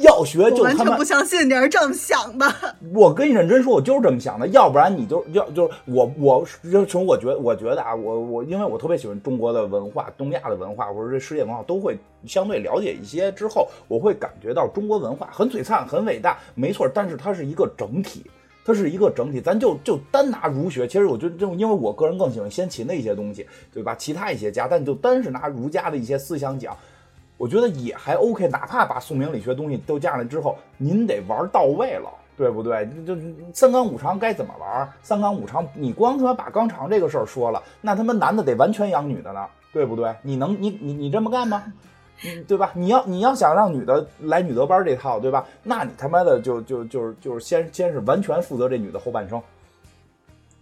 要学就他妈我完全不相信你是这么想的。我跟你认真说，我就是这么想的，要不然你就要就是我我就从我觉得我觉得啊，我我因为我特别喜欢中国的文化、东亚的文化或者这世界文化都会相对了解一些之后，我会感觉到中国文化很璀璨、很伟大，没错，但是它是一个整体。它是一个整体，咱就就单拿儒学，其实我觉得就因为我个人更喜欢先秦的一些东西，对吧？其他一些家，但就单是拿儒家的一些思想讲，我觉得也还 OK，哪怕把宋明理学东西都加上之后，您得玩到位了，对不对？就三纲五常该怎么玩？三纲五常，你光他妈把纲常这个事儿说了，那他妈男的得完全养女的呢，对不对？你能你你你这么干吗？嗯，对吧？你要你要想让女的来女德班这套，对吧？那你他妈的就就就是就是先先是完全负责这女的后半生，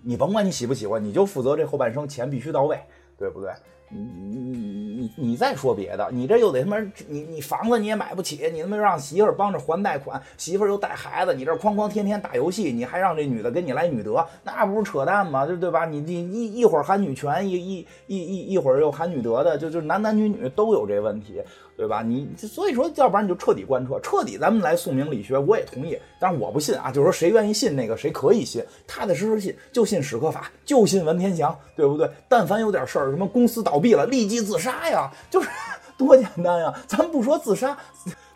你甭管你喜不喜欢，你就负责这后半生，钱必须到位，对不对？你你你你你再说别的，你这又得他妈你你房子你也买不起，你他妈让媳妇儿帮着还贷款，媳妇儿又带孩子，你这哐哐天天打游戏，你还让这女的跟你来女德，那不是扯淡吗？对对吧？你你一一会儿喊女权，一一一一一会儿又喊女德的，就就男男女女都有这问题。对吧？你所以说，要不然你就彻底贯彻，彻底咱们来宋明理学，我也同意。但是我不信啊，就是说谁愿意信那个，谁可以信，踏踏实实信，就信史可法，就信文天祥，对不对？但凡有点事儿，什么公司倒倒闭了，立即自杀呀，就是 多简单呀！咱不说自杀。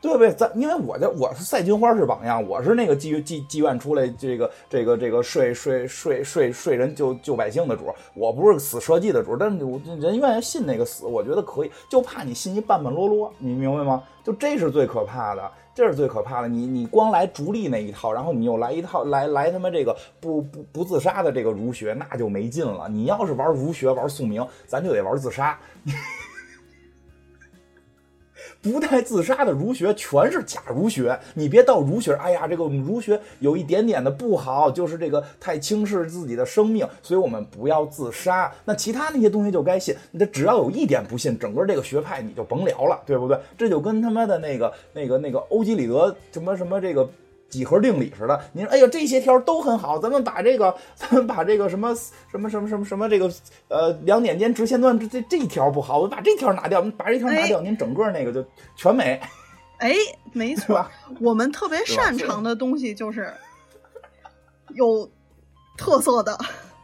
对不对？咱因为我的我是赛金花是榜样，我是那个妓妓妓院出来这个这个这个睡睡睡睡睡人救救百姓的主，我不是死设计的主，但是我人愿意信那个死，我觉得可以，就怕你信一半半落落，你明白吗？就这是最可怕的，这是最可怕的。你你光来逐利那一套，然后你又来一套来来他妈这个不不不自杀的这个儒学，那就没劲了。你要是玩儒学玩宿命，咱就得玩自杀。不带自杀的儒学全是假儒学，你别到儒学，哎呀，这个我们儒学有一点点的不好，就是这个太轻视自己的生命，所以我们不要自杀。那其他那些东西就该信，你只要有一点不信，整个这个学派你就甭聊了，对不对？这就跟他妈的那个那个那个欧几里得什么什么这个。几何定理似的，您说，哎呦，这些条都很好，咱们把这个，咱们把这个什么什么什么什么什么这个，呃，两点间直线段这这这一条不好，我把这条拿掉，把这条拿掉，您整个那个就全没。哎，没错，我们特别擅长的东西就是有特色的，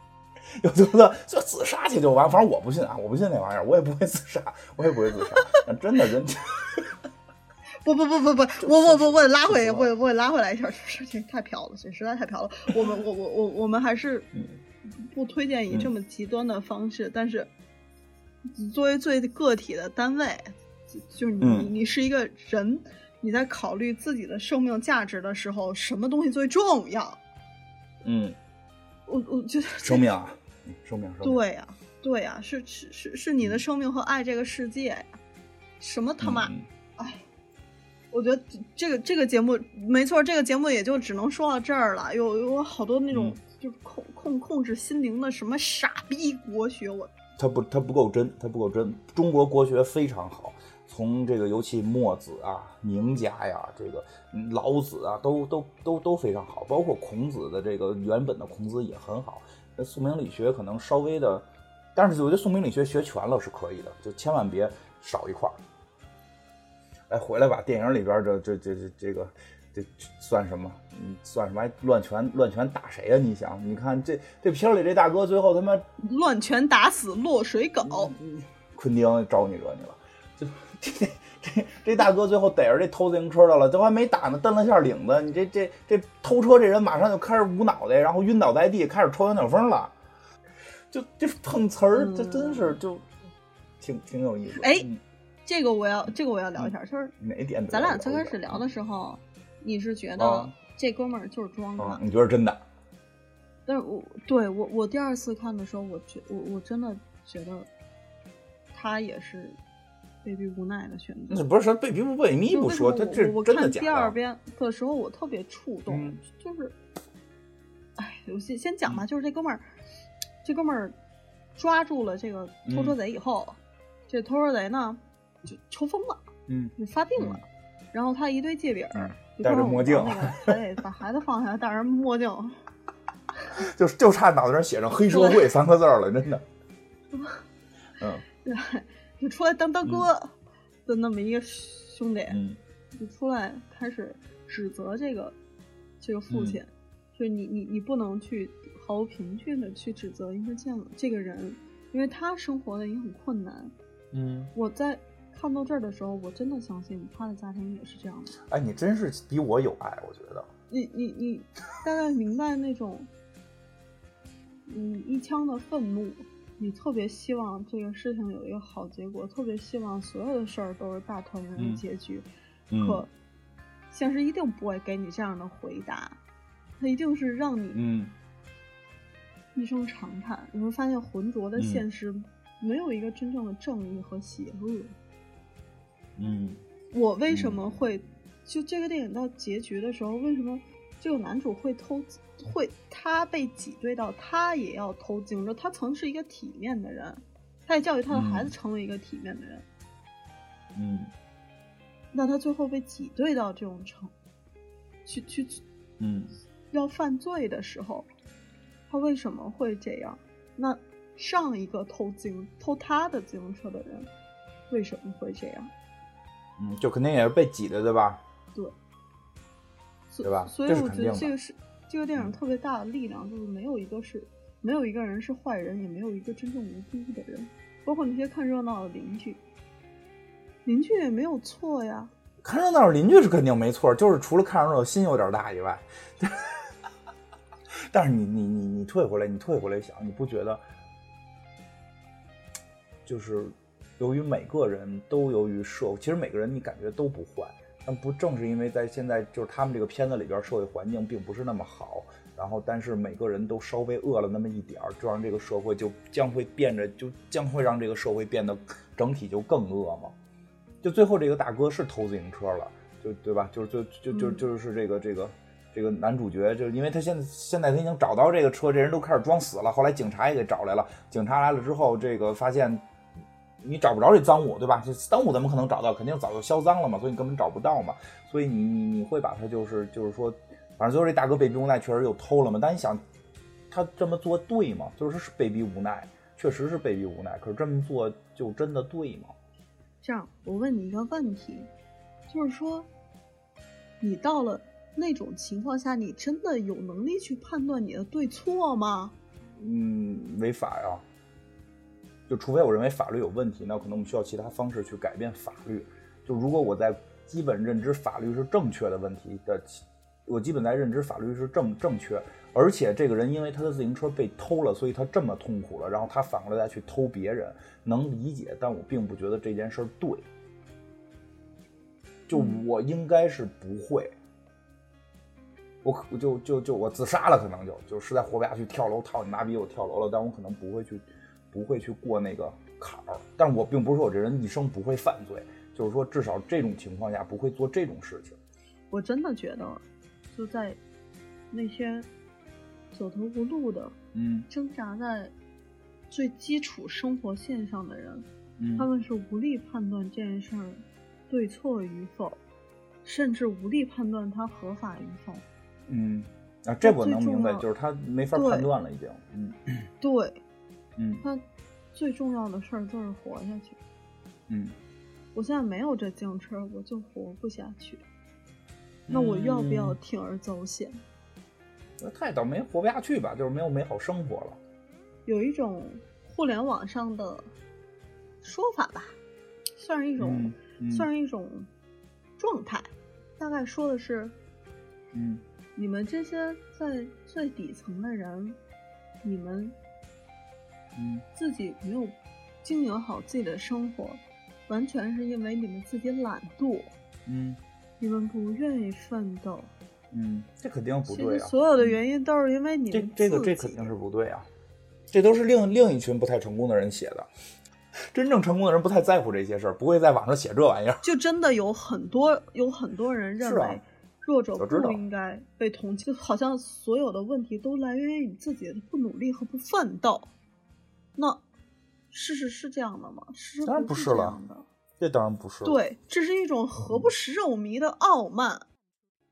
有特色就自杀去就完，反正我不信啊，我不信那玩意儿，我也不会自杀，我也不会自杀，真的人。不不不不不，我我我我拉回我我拉回来一下，这这太飘了，这实在太飘了。我们我我我我们还是不推荐以这么极端的方式，但是作为最个体的单位，就是你你是一个人，你在考虑自己的生命价值的时候，什么东西最重要？嗯，我我觉得生命啊，生命，对呀对呀，是是是是你的生命和爱这个世界呀，什么他妈，哎。我觉得这个这个节目没错，这个节目也就只能说到这儿了。有有好多那种就是控控控制心灵的什么傻逼国学，我他不他不够真，他不够真。中国国学非常好，从这个尤其墨子啊、名家呀、这个老子啊，都都都都非常好。包括孔子的这个原本的孔子也很好。那宋明理学可能稍微的，但是我觉得宋明理学学全了是可以的，就千万别少一块儿。哎，回来吧！电影里边这这这这这个，这算什么？嗯，算什么？乱拳乱拳打谁呀？你想，你看这这片里这大哥最后他妈乱拳打死落水狗，昆汀招你惹你了？就这这这大哥最后逮着这偷自行车的了，这还没打呢，蹬了下领子，你这这这偷车这人马上就开始捂脑袋，然后晕倒在地，开始抽羊角风了，就就碰瓷儿，这真是就挺挺有意思。哎。这个我要，这个我要聊一下，就是哪点？咱俩最开始聊的时候，你是觉得这哥们儿就是装的？你觉得真的？但是我对我我第二次看的时候，我觉我我真的觉得他也是被逼无奈的选择。那不是说被逼不被逼不说，他这我看第二遍的时候，我特别触动，就是，哎，我先先讲吧，就是这哥们儿，这哥们儿抓住了这个偷车贼以后，这偷车贼呢？就抽风了，嗯，就发病了，然后他一堆借饼，戴着墨镜那个 把孩子放下，戴着墨镜。就就差脑袋上写上“黑社会”三个字了，真的。嗯，对，就出来当大哥的那么一个兄弟，嗯就出来开始指责这个这个父嗯亲，就是你你你不能去毫无凭据的去指责一个这样这个人，因为他生活的也很困难。嗯，我在看到这儿的时候，我真的相信他的家庭也是这样的。哎，你真是比我有爱，我觉得。你你你大概明白那种，嗯，一腔的愤怒，你特别希望这个事情有一个好结果，特别希望所有的事儿都是大团圆嗯的结局。嗯可现实一定不会给你这样的回答，它一定是让你嗯一声长叹。你会发现浑浊的嗯现实没有一个真正的正义和邪恶。嗯我为什嗯么会就这个电影到结局的时候，为什么这个男主会偷会他被挤兑到他也要偷自行车？他曾是一个体面的人，他也教育他的孩子嗯成为一个体面的人。嗯那他最后被挤兑到这种程，去去嗯要犯罪的时候，他为什么会这样？那上一个偷自偷他的自行车的人为什么会这样？嗯，就肯定也是被挤的，对吧？对，所对吧所以我觉得这个是这个电影嗯特别大的力量，就是没有一个是没有一个人是坏人，也没有一个真正无辜的人，包括那些看热闹的邻居，邻居也没有错呀。看热闹的邻居是肯定没错，就是除了看热闹心有点大以外。但是你你你你退回来，你退回来想，你不觉得就是由于每个人都由于社，其实每个人你感觉都不坏，但不正是因为在现在就是他们这个片子里边社会环境并不是那么好，然后但是每个人都稍微饿了那么一点儿，这样这个社会就将会变着，就将会让这个社会变得整体就更饿嘛。就最后这个大哥是偷自行车了，就对吧？就是就就就嗯就是这个这个这个男主角，就是因为他现在现在他已经找到这个车，这人都开始装死了。后来警察也给找来了，警察来了之后，这个发现你找不着这赃物，对吧？这赃物怎么可能找到？肯定早就销赃了嘛，所以你根本找不到嘛。所以你你你会把它就是就是说，反正最后这大哥被逼无奈，确实又偷了嘛。但你想，他这么做对吗？就是是被逼无奈，确实是被逼无奈。可是这么做就真的对吗？这样，我问你一个问题，就是说，你到了那种情况下，你真的有能力去判断你的对错吗？嗯，违法呀。就除非我认为法律有问题，那可能我们需要其他方式去改变法律。就如果我在基本认知法律是正确的问题的，我基本在认知法律是正正确，而且这个人因为他的自行车被偷了，所以他这么痛苦了，然后他反过来再去偷别人，能理解，但我并不觉得这件事儿对。就嗯我应该是不会，我可就就就我自杀了，可能就就实在活不下去，跳楼，操你妈逼，我跳楼了，但我可能不会去，不会去过那个坎儿。但我并不是说我这人一生不会犯罪，就是说至少这种情况下不会做这种事情。我真的觉得，就在那些走投无路的、嗯挣扎在最基础生活线上的人，嗯他们是无力判断这件事儿对错与否，甚至无力判断它合法与否。嗯啊，这我能明白，就是他没法判断了，已经。嗯对，嗯他最重要的事儿就是活下去。嗯，我现在没有这自行车，我就活不下去。那我要不要嗯铤而走险？那他也倒霉活不下去吧，就是没有美好生活了。有一种互联网上的说法吧，算是一种，嗯嗯算是一种状态。大概说的是，嗯你们这些在最底层的人，你们嗯自己没有经营好自己的生活，完全是因为你们自己懒惰，嗯你们不愿意奋斗。嗯，这肯定不其对啊。实所有的原因都是因为你这们这个这肯定是不对啊，这都是另另一群不太成功的人写的。真正成功的人不太在乎这些事儿，不会在网上写这玩意儿。就真的有很多有很多人认为弱者不应该被同情，就好像所有的问题都来源于你自己的不努力和不奋斗。那事实是这样的吗？事实当然不不是了这当然不是。，对，这是一种何不食肉糜的傲慢。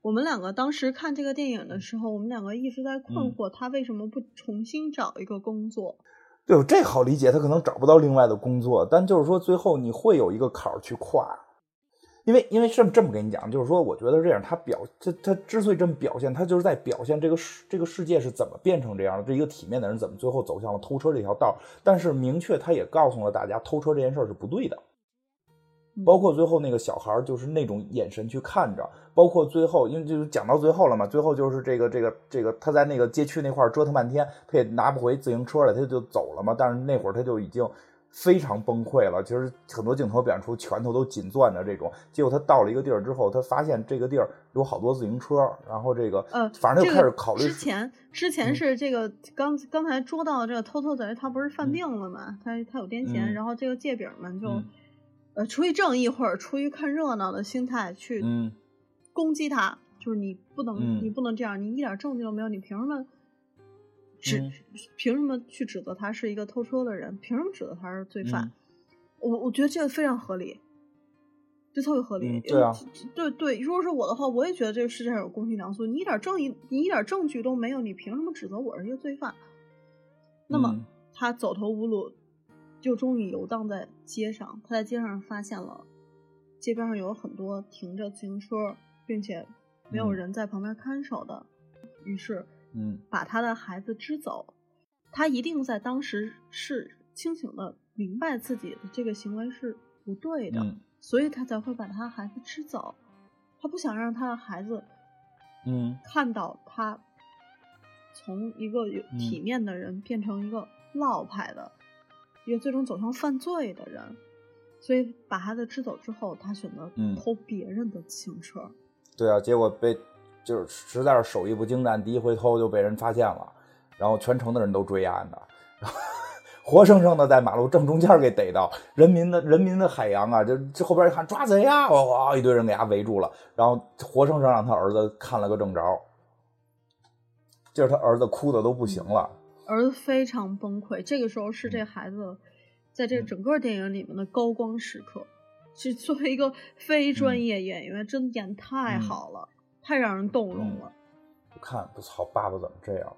我们两个当时看这个电影的时候，我们两个一直在困嗯惑，他为什么不重新找一个工作？对，这好理解，他可能找不到另外的工作，但就是说最后你会有一个坎儿去跨，因为因为这么这么跟你讲，就是说我觉得这样，他表他他之所以这么表现，他就是在表现这个世这个世界是怎么变成这样的，这一个体面的人怎么最后走向了偷车这条道，但是明确他也告诉了大家，偷车这件事儿是不对的。包括最后那个小孩儿，就是那种眼神去看着，包括最后，因为就是讲到最后了嘛，最后就是这个这个这个他在那个街区那块折腾半天，他也拿不回自行车了，他就走了嘛。但是那会儿他就已经非常崩溃了，其实很多镜头表现出拳头都紧攥着这种。结果他到了一个地儿之后，他发现这个地儿有好多自行车，然后这个呃，反正他就开始这个考虑之前之前嗯。是这个刚刚才捉到这个偷偷贼，他不是犯嗯。病了吗？他他有癫痫，嗯。然后这个借饼们就、嗯。呃出于正义或者出于看热闹的心态去嗯。攻击他，就是你不能、嗯。你不能这样，你一点证据都没有，你凭什么指、嗯凭什么去指责他是一个偷车的人？凭什么指责他是罪犯？嗯我我觉得这个非常合理，这特别合理。嗯对啊对对，如果是我的话，我也觉得这个世界上有公序良俗。你一点正义，你一点证据都没有，你凭什么指责我是一个罪犯？那么、嗯他走投无路，就终于游荡在街上。他在街上发现了街边上有很多停着自行车，并且没有嗯人在旁边看守的，于是嗯把他的孩子支走。他一定在当时是清醒的明白自己的这个行为是不对的，嗯所以他才会把他孩子支走。他不想让他的孩子嗯看到他从一个有嗯体面的人变成一个落派的，一个最终走向犯罪的人，所以把孩子支走之后，他选择嗯偷别人的自行车。对啊，结果被就是实在是手艺不精湛，第一回偷就被人发现了，然后全城的人都追案的，然后 活生生的在马路正中间给逮到，人民的人民的海洋啊，这这后边一喊抓贼呀，哇哇一堆人给他围住了，然后活生生让他儿子看了个正着，就是他儿子哭的都不行了，儿子非常崩溃。这个时候是这嗯。孩子在这嗯。整个电影里面的高光时刻，是作为一个非专业演员，真的演太嗯。好了，太让人动容嗯了。我看我操，爸爸怎么这样，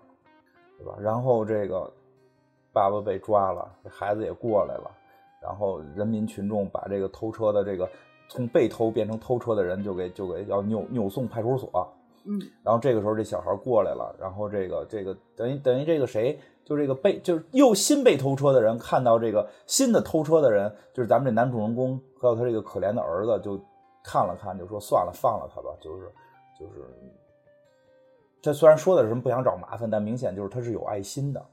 对吧？然后这个爸爸被抓了，这孩子也过来了，然后人民群众把这个偷车的这个从被偷变成偷车的人就给就给要扭扭送派出所。嗯然后这个时候这小孩过来了，然后这个这个等于等于这个谁，就这个被就是又新被偷车的人看到这个新的偷车的人，就是咱们这男主人公还有他这个可怜的儿子，就看了看，就说算了，放了他吧，就是就是。他虽然说的是什么不想找麻烦，但明显就是他是有爱心的，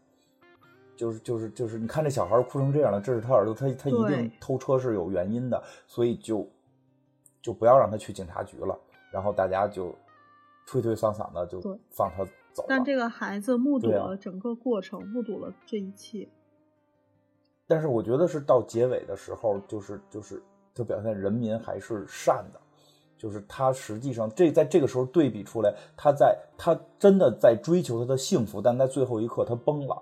就是就是就是，你看这小孩哭成这样了，这是他儿子，他他一定偷车是有原因的，所以就就不要让他去警察局了，然后大家就推推搡搡的就放他走。但这个孩子目睹了整个过程，目睹了这一切。但是我觉得是到结尾的时候，就是就是他表现人民还是善的，就是他实际上这在这个时候对比出来，他在他真的在追求他的幸福，但在最后一刻他崩了。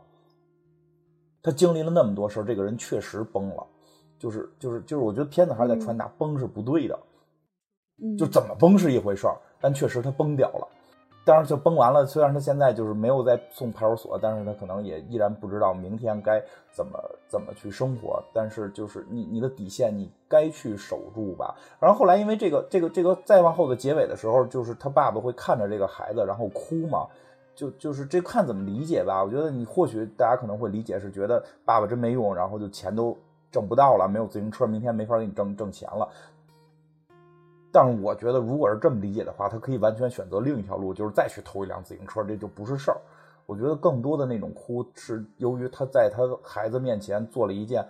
他经历了那么多事儿，这个人确实崩了，就是就是就是，我觉得片子还是在传达崩是不对的，嗯，就怎么崩是一回事儿，但确实他崩掉了。当然，就崩完了。虽然他现在就是没有再送派出所，但是他可能也依然不知道明天该怎么怎么去生活。但是就是你你的底线，你该去守住吧。然后后来因为这个这个这个再往后的结尾的时候，就是他爸爸会看着这个孩子，然后哭嘛。就就是这看怎么理解吧。我觉得你或许大家可能会理解是觉得爸爸真没用，然后就钱都挣不到了，没有自行车，明天没法给你挣挣钱了。但是我觉得，如果是这么理解的话，他可以完全选择另一条路，就是再去偷一辆自行车，这就不是事儿。我觉得更多的那种哭是由于他在他孩子面前做了一件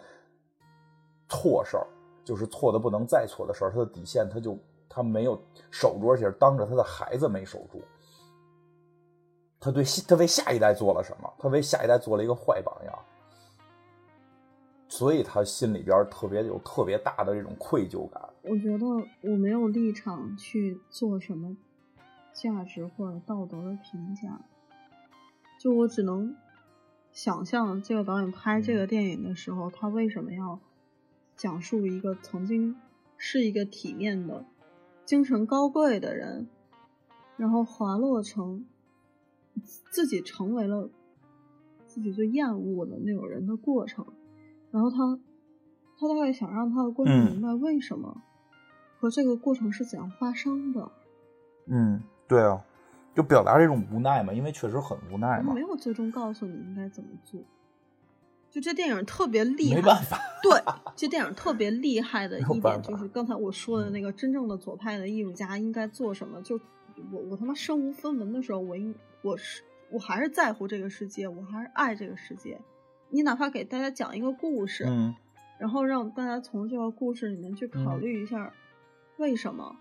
错事儿，就是错的不能再错的事儿，他的底线他就他没有守住，而且当着他的孩子没守住。他对他为下一代做了什么？他为下一代做了一个坏榜样，所以他心里边特别有特别大的这种愧疚感。我觉得我没有立场去做什么价值或者道德的评价，就我只能想象这个导演拍这个电影的时候，他为什么要讲述一个曾经是一个体面的、精神高贵的人，然后滑落成自己成为了自己最厌恶的那种人的过程，然后他他大概想让他的观众嗯明白为什么和这个过程是怎样发生的。嗯，对啊，就表达这种无奈嘛，因为确实很无奈嘛没，有最终告诉你应该怎么做。就这电影特别厉害，没办法，对，这电影特别厉害的一点就是刚才我说的那个真正的左派的艺术家应该做什么。就我我他妈身无分文的时候，我应我是我还是在乎这个世界，我还是爱这个世界。你哪怕给大家讲一个故事，嗯然后让大家从这个故事里面去考嗯虑一下为什么。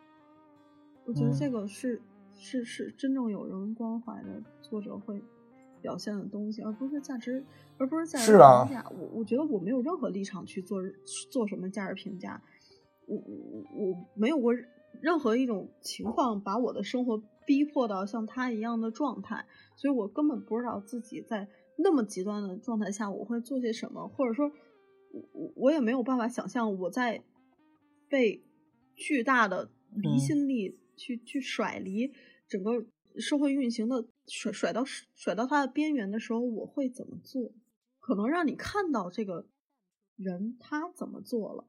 我觉得嗯这个是、是是真正有人关怀的作者会表现的东西，而不是价值，而不是价值评价。我我觉得我没有任何立场去做做什么价值评价，我我我没有过任何一种情况把我的生活逼迫到像他一样的状态，所以我根本不知道自己在那么极端的状态下我会做些什么，或者说，我我我也没有办法想象我在被巨大的离嗯心力去、去甩离整个社会运行的甩甩到甩到它的边缘的时候，我会怎么做？可能让你看到这个人他怎么做了，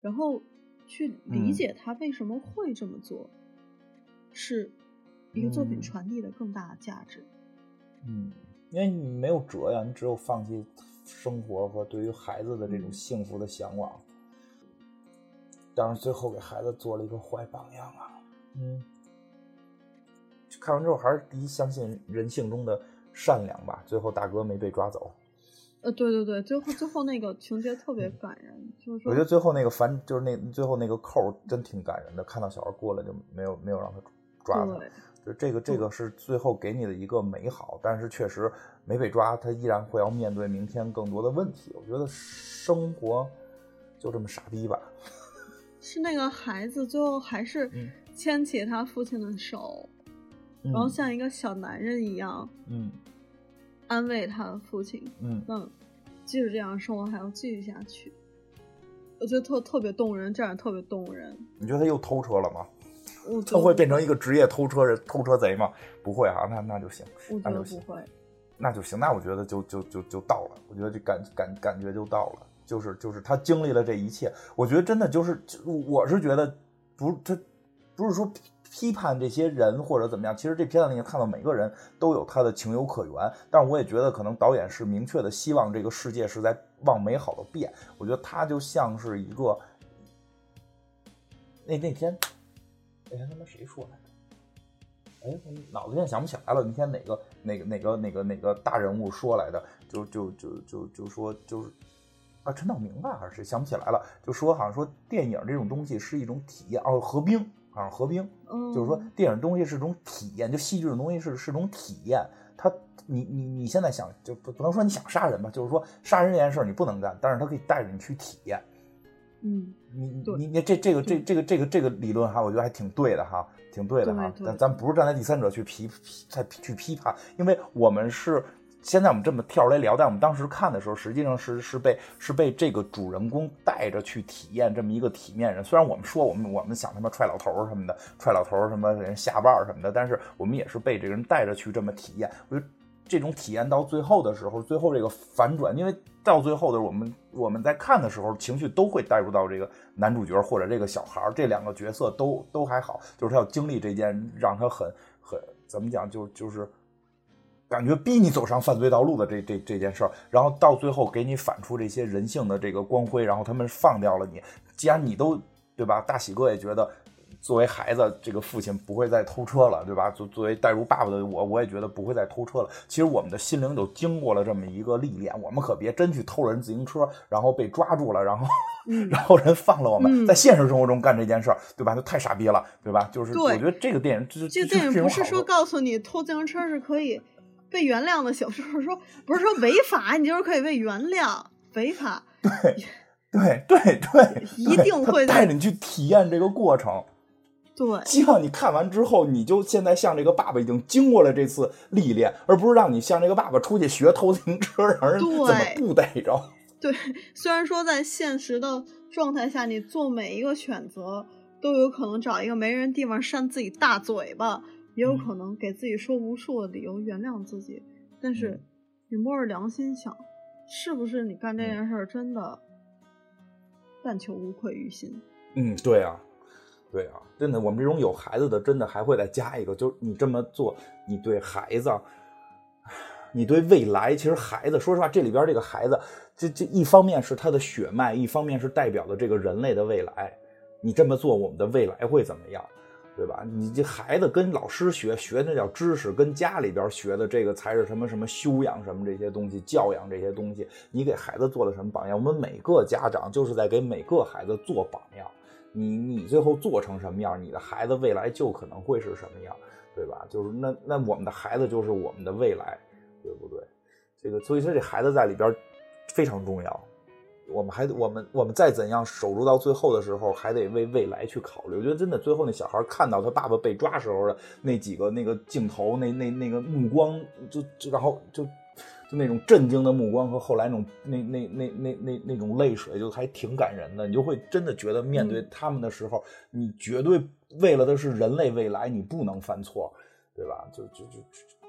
然后去理嗯解他为什么会这么做，是一个作品嗯传递的更大的价值。嗯，因为你没有辙呀，你只有放弃生活和对于孩子的这种嗯幸福的向往。当然，最后给孩子做了一个坏榜样啊。嗯，看完之后还是第一相信人性中的善良吧。最后大哥没被抓走，呃，对对对，最后最后那个情节特别感人，就是我觉得最后那个反就是那最后那个扣真挺感人的。看到小孩过来就没有没有让他抓他，对，就这个这个是最后给你的一个美好，但是确实没被抓，他依然会要面对明天更多的问题。我觉得生活就这么傻逼吧。是那个孩子最后还是嗯牵起他父亲的手，然后像一个小男人一样嗯安慰他的父亲，嗯那即使这样生活还要继续下去。我觉得特特别动人，这样特别动人。你觉得他又偷车了吗？他会变成一个职业偷车人、偷车贼吗？不会哈、那那就行，那就行。那就行。那我觉得就就就就到了，我觉得这感感感觉就到了，就是就是他经历了这一切，我觉得真的就是，就我是觉得不，他不是说批批判这些人或者怎么样，其实这片子里面看到每个人都有他的情有可原，但是我也觉得可能导演是明确的希望这个世界是在往美好的变，我觉得他就像是一个，那那天，那天他妈谁说来着？哎，我脑子现在想不起来了。那天哪个哪个哪个哪个哪个大人物说来的？就就就就就说就是啊，陈道明吧还是谁想不起来了？就说好像说电影这种东西是一种体验哦，何冰好像何冰，嗯，就是说电影东西是种体验，就戏剧这种东西是是种体验。他你你你现在想就不不能说你想杀人吧，就是说杀人这件事儿你不能干，但是他可以带着你去体验。嗯，你你你这这个这这个这个这个理论哈，我觉得还挺对的哈，挺对的哈。咱咱不是站在第三者去批批再去批判，因为我们是现在我们这么跳出来聊，但我们当时看的时候，实际上是是被是被这个主人公带着去体验这么一个体面人。虽然我们说我们我们想他妈踹老头儿什么的，踹老头儿什么人下绊儿什么的，但是我们也是被这个人带着去这么体验。我觉得这种体验到最后的时候，最后这个反转，因为到最后的我们我们在看的时候，情绪都会带入到这个男主角或者这个小孩这两个角色都都还好，就是他要经历这件让他很很怎么讲，就就是感觉逼你走上犯罪道路的这这这件事儿，然后到最后给你反出这些人性的这个光辉，然后他们放掉了你，既然你都对吧？大喜哥也觉得。作为孩子，这个父亲不会再偷车了，对吧？作作为带入爸爸的我，我也觉得不会再偷车了。其实我们的心灵就经过了这么一个历练，我们可别真去偷了人自行车，然后被抓住了，然后、嗯 然后人放了我们，嗯在现实生活中干这件事儿，对吧？就太傻逼了，对吧？就是我觉得这个电影，这这个电影不是说告告诉你偷自行车是可以被原谅的小就，是说不是说违法你就是可以被原谅，违法对对对对，一定会带着你去体验这个过程。对希望你看完之后，你就现在像这个爸爸已经经过了这次历练，而不是让你像这个爸爸出去学偷自行车，让人怎么不逮着。对。虽然说在现实的状态下，你做每一个选择都有可能找一个没人地方扇自己大嘴巴，也有可能给自己说无数的理由原谅自己。但是嗯你摸着良心想，是不是你干这件事儿真的但求无愧于心？嗯，对啊，对啊，真的，我们这种有孩子的，真的还会再加一个，就是你这么做，你对孩子，你对未来，其实孩子，说实话，这里边这个孩子，这这一方面是他的血脉，一方面是代表的这个人类的未来。你这么做，我们的未来会怎么样？对吧？你这孩子跟老师学学那叫知识，跟家里边学的这个才是什么什么修养什么这些东西，教养这些东西。你给孩子做了什么榜样？我们每个家长就是在给每个孩子做榜样。你你最后做成什么样，你的孩子未来就可能会是什么样，对吧？就是那那我们的孩子就是我们的未来，对不对？这个所以说这孩子在里边非常重要。我们还我们我们再怎样守住到最后的时候，还得为未来去考虑。我觉得真的，最后那小孩看到他爸爸被抓时候的那几个那个镜头，那那那个目光，就就然后就就那种震惊的目光和后来那种那那那那那那种泪水，就还挺感人的。你就会真的觉得面对他们的时候，你绝对为了的是人类未来，你不能犯错，对吧？就就就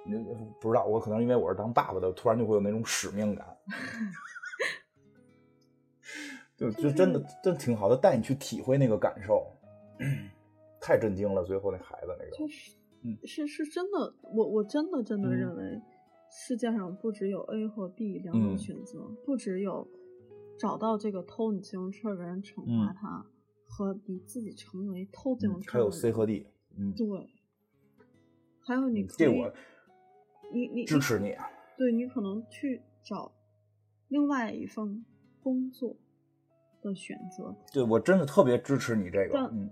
你不知道，我可能因为我是当爸爸的，突然就会有那种使命感。就就真的真挺好的，带你去体会那个感受，太震惊了。最后那孩子那个，就是，嗯是是真的，我我真的真的嗯认为，世界上不只有 A 和 B 两种嗯。选择，不只有找到这个偷你自行车的人惩罚嗯他，和你自己成为偷自行车还有 C 和 D，嗯，对，还有你可以这我你你支持你。对你可能去找另外一份工作的选择。对我真的特别支持你这个，但嗯。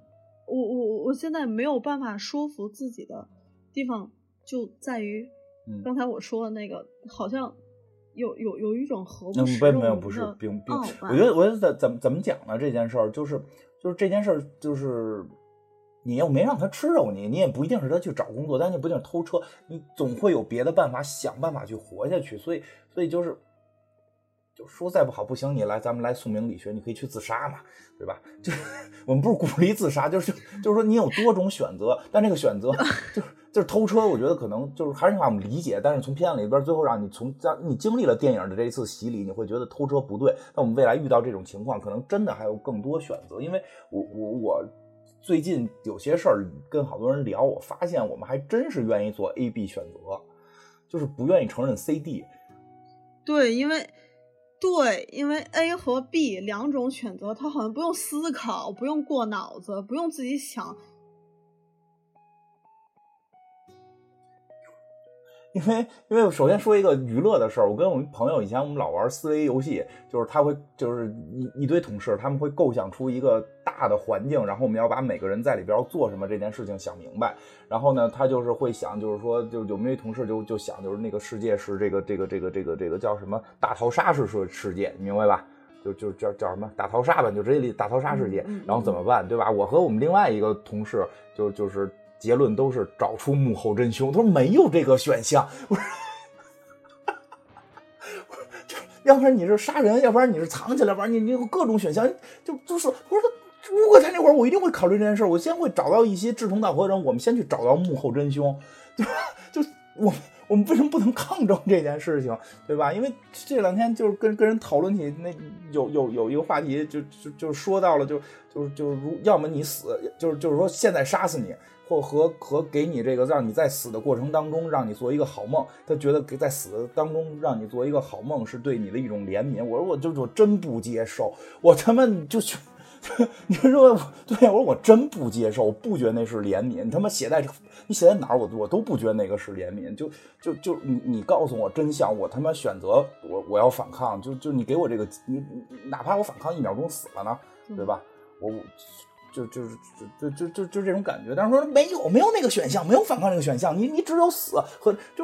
我我我现在没有办法说服自己的地方就在于，嗯刚才我说的那个，好像有有有一种何那不食没没有不是并并，傲我觉得我觉得怎怎么怎么讲呢？这件事儿就是就是这件事儿就是。你又没让他吃肉，你你也不一定是他去找工作，但你不一定偷车，你总会有别的办法，想办法去活下去。所以，所以就是，就说再不好不行，你来咱们来宋明理学，你可以去自杀嘛，对吧？就是我们不是鼓励自杀，就是就是说你有多种选择，但这个选择 就是就是偷车，我觉得可能就是还是让我们理解，但是从片子里边最后让你从让你经历了电影的这一次洗礼，你会觉得偷车不对。那我们未来遇到这种情况，可能真的还有更多选择，因为我我我。最近有些事儿跟好多人聊，我发现我们还真是愿意做 A、B 选择，就是不愿意承认 C、D。对，因为对，因为 A 和 B 两种选择，他好像不用思考，不用过脑子，不用自己想。因为因为首先说一个娱乐的事儿，我跟我们朋友以前我们老玩思维游戏，就是他会就是一一堆同事，他们会构想出一个大的环境，然后我们要把每个人在里边要做什么这件事情想明白。然后呢，他就是会想，就是说，就有没有同事就就想，就是那个世界是这个这个这个这个这个叫什么大逃杀式世世界，你明白吧？就就叫叫什么大逃杀吧，就直接理大逃杀世界然后怎么办，对吧？我和我们另外一个同事就就是。结论都是找出幕后真凶。他说没有这个选项。我说，就要不然你是杀人，要不然你是藏起来，要不然你你有各种选项。就就是我说，如果在那会儿，我一定会考虑这件事我先会找到一些志同道合的人，我们先去找到幕后真凶，对吧？就我我们为什么不能抗争这件事情，对吧？因为这两天就是跟跟人讨论起那有有有一个话题，就就就说到了，就就是就是如要么你死，就是就是说现在杀死你。或和和给你这个让你在死的过程当中让你做一个好梦，他觉得给在死的当中让你做一个好梦是对你的一种怜悯。我说我就我真不接受，我他妈就去，你说对我说我真不接受，我不觉得那是怜悯。你他妈写在你写在哪儿我我都不觉得那个是怜悯。就就就你你告诉我真相，我他妈选择我我要反抗，就就你给我这个你哪怕我反抗一秒钟死了呢，对吧？我。就就是就就就就这种感觉，但是说没有没有那个选项，没有反抗这个选项，你你只有死和就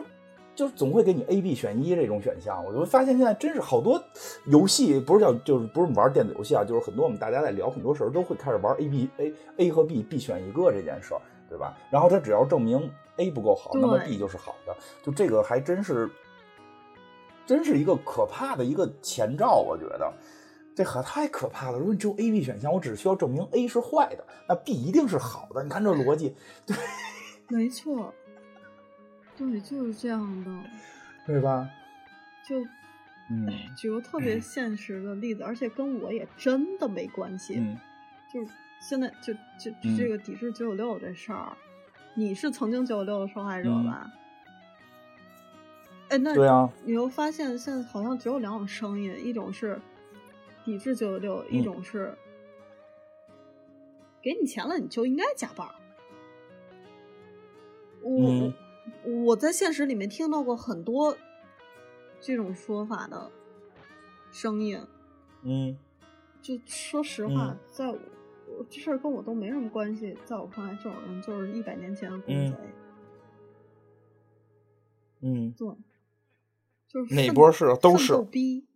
就总会给你 A B 选一这种选项。我就发现现在真是好多游戏不是叫就是不是玩电子游戏啊，就是很多我们大家在聊很多时候都会开始玩 A B A A 和 B B 选一个这件事儿，对吧？然后他只要证明 A 不够好，那么 B 就是好的，就这个还真是真是一个可怕的一个前兆，我觉得。这可太可怕了！如果你只有 A、B 选项，我只需要证明 A 是坏的，那 B 一定是好的。你看这逻辑，对，没错，对，就是这样的，对吧？就嗯举个特别现实的例子，而且跟我也真的没关系。嗯就是现在就就这个抵制九九六这事儿，你是曾经九九六的受害者嗯吧？哎，那对啊，你又发现现在好像只有两种声音，一种是抵制九九六，一嗯种是给你钱了你就应该加班。我、嗯我我在现实里面听到过很多这种说法的声音，嗯就说实话，嗯在我我这事儿跟我都没什么关系，在我看来，这种人就是一百年前的公嗯贼。嗯，对，就是奋哪波是都是逗逼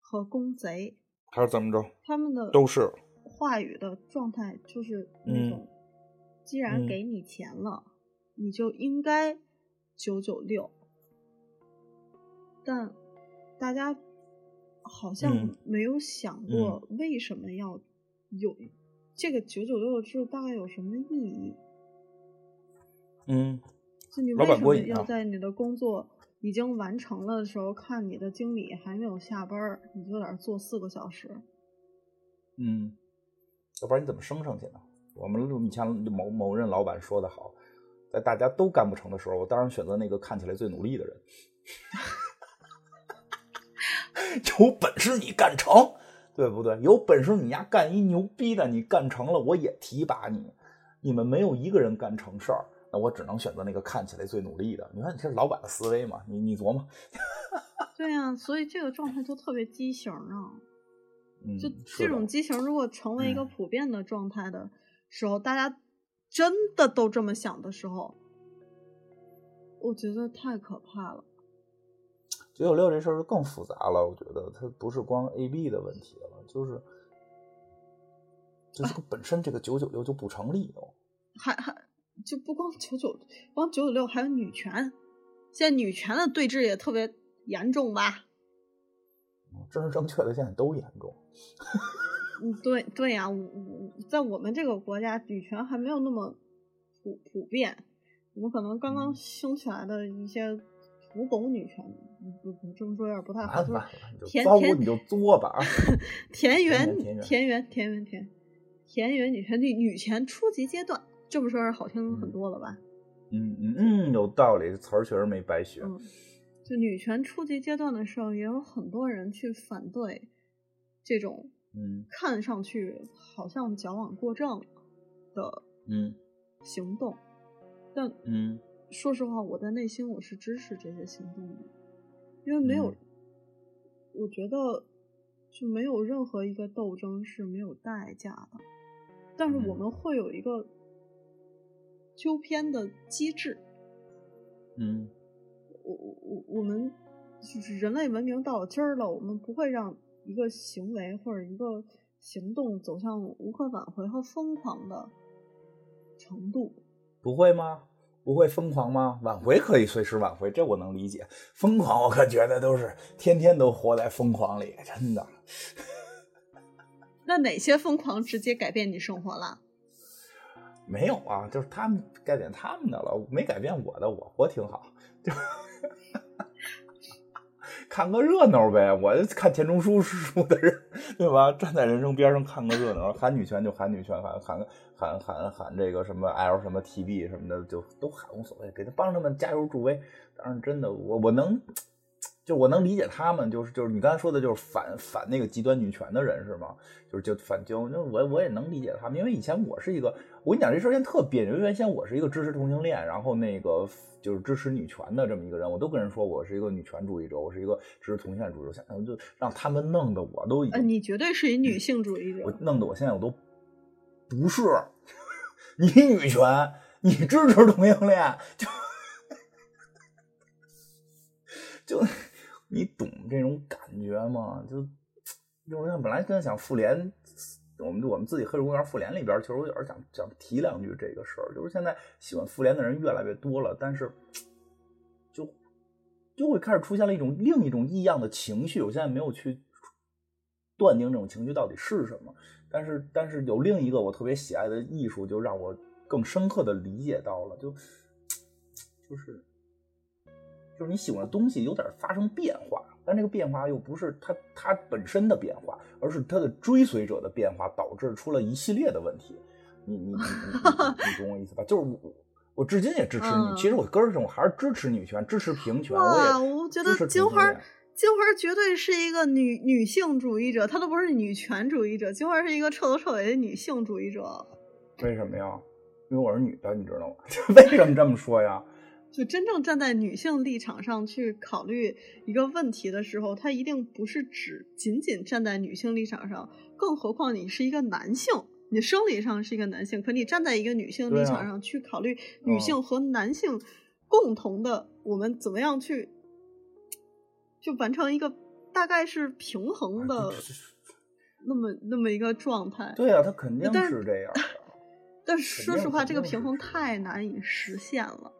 和公贼，还是怎么着？他们的都是。话语的状态就是那嗯种，既然嗯给你钱了，你就应该九九六。但大家好像嗯没有想过为什么要有这个九九六制，大概有什么意义？嗯就你为什么要在你的工作已经完成了的时候，看你的经理还没有下班儿，你就在那儿坐四个小时？嗯，要不然你怎么升上去呢？我们以前某某任老板说的好，在大家都干不成的时候，我当然选择那个看起来最努力的人。有本事你干成，对不对？有本事你丫干一牛逼的，你干成了，我也提拔你。你们没有一个人干成事儿，那我只能选择那个看起来最努力的。你看，你这是老板的思维嘛？你你琢磨，对呀、所以这个状态就特别畸形啊。嗯，就这种畸形，如果成为一个嗯普遍的状态的时候，大家真的都这么想的时候，我觉得太可怕了。九九六这事儿就更复杂了，我觉得它不是光 A B 的问题了，就是就是本身这个九九六就不成立都。还还就不光九九，光九九六，还有女权。现在女权的对峙也特别严重吧？政治正确的现在都严重。嗯，对对呀、我我在我们这个国家，女权还没有那么普普遍，我们可能刚刚兴起来的一些土狗女权，不不这么说有点不太好，田田你就作吧啊！田园田园田园田田田园女权女女权初级阶段，这么说是好听很多了吧？嗯嗯嗯，有道理，这词儿确实没白学。嗯，就女权初级阶段的时候，也有很多人去反对这种嗯。看上去好像矫枉过正的嗯。行动，但嗯。说实话，我在内心我是支持这些行动的，因为没有，嗯。我觉得就没有任何一个斗争是没有代价的，但是我嗯。们会有一个纠偏的机制，嗯。我我我我们就是人类文明到了今儿了，我们不会让一个行为或者一个行动走向无可挽回和疯狂的程度。不会吗？不会疯狂吗？挽回可以随时挽回，这我能理解。疯狂，我可觉得都是天天都活在疯狂里，真的。那哪些疯狂直接改变你生活了？没有啊，就是他们改变他们的了，没改变我的，我活挺好，就 看个热闹呗。我看钱钟书书的人，对吧？站在人生边上看个热闹，喊女权就喊女权，喊喊喊喊喊这个什么 L 什么 TB 什么的，就都喊无所谓，给他帮他们加油助威。当然，真的我我能。就我能理解他们，就是就是你刚才说的，就是反反那个极端女权的人是吗？就是就反就那我我也能理解他们，因为以前我是一个，我跟你讲这事儿现在特别扭，因为原先我是一个支持同性恋，然后那个就是支持女权的这么一个人，我都跟人说我是一个女权主义者，我是一个支持同性恋主义者，现在就让他们弄得我都已呃，经，你绝对是一女性主义者我者。弄得我现在我都不是，你女权，你支持同性恋，就 就。你懂这种感觉吗？就就是像本来真想复联，我们我们自己黑水公园复联里边，其实我有点想想提两句这个事儿，就是现在喜欢复联的人越来越多了，但是就就会开始出现了一种另一种异样的情绪。我现在没有去断定这种情绪到底是什么，但是但是有另一个我特别喜爱的艺术，就让我更深刻的理解到了，就就是就是你喜欢的东西有点发生变化，但这个变化又不是它它本身的变化，而是它的追随者的变化导致出了一系列的问题。你你你你你懂我意思吧？就是我我至今也支持女，嗯其实我根儿上我还是支持女权，支持平权。我哇，也我觉得金花金花绝对是一个女女性主义者，她都不是女权主义者，金花是一个彻头彻尾的女性主义者。为什么呀？因为我是女的，你知道吗？为什么这么说呀？就真正站在女性立场上去考虑一个问题的时候，她一定不是只仅仅站在女性立场上，更何况你是一个男性，你生理上是一个男性，可你站在一个女性立场上去考虑女性和男性共同的，我们怎么样去就完成一个大概是平衡的那么那么一个状态。对啊，他肯定但是是这样的。但是说实话，这个平衡太难以实现了。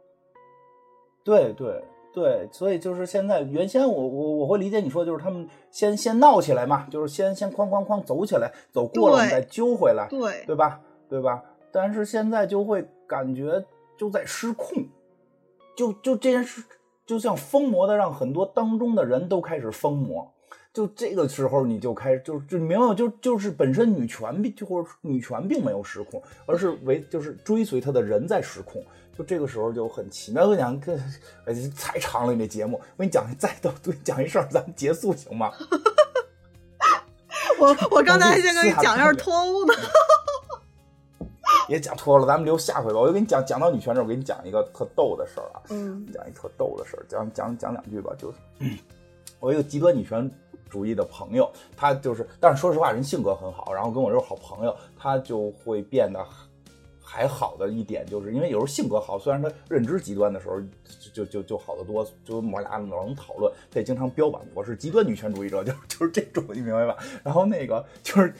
对对对，所以就是现在，原先我我我会理解你说，就是他们先先闹起来嘛，就是先先哐哐哐走起来，走过了我们再揪回来，对，对吧？对吧？但是现在就会感觉就在失控，就就这件事就像疯魔的，让很多当中的人都开始疯魔。就这个时候，你就开始就就你明白吗？就就是本身女权并就或者女权并没有失控，而是为就是追随她的人在失控。就这个时候就很奇妙。我跟你讲，这哎太长了，你这节目，我给你讲，再都对你讲一事儿，咱们结束行吗？我我刚才还这想跟你讲一下脱欧呢。也讲脱了，咱们留下回吧。我就给你讲，讲到女权这儿，我给你讲一个特逗的事儿啊。嗯讲一特逗的事儿，讲讲讲两句吧。就是我一个极端女权主义的朋友，他就是，但是说实话，人性格很好，然后跟我又是好朋友，他就会变得还好的一点，就是因为有时候性格好，虽然他认知极端的时候就就就就好得多，就我俩老能讨论，他也经常标榜我是极端女权主义者，就就是这种，你明白吧？然后那个就是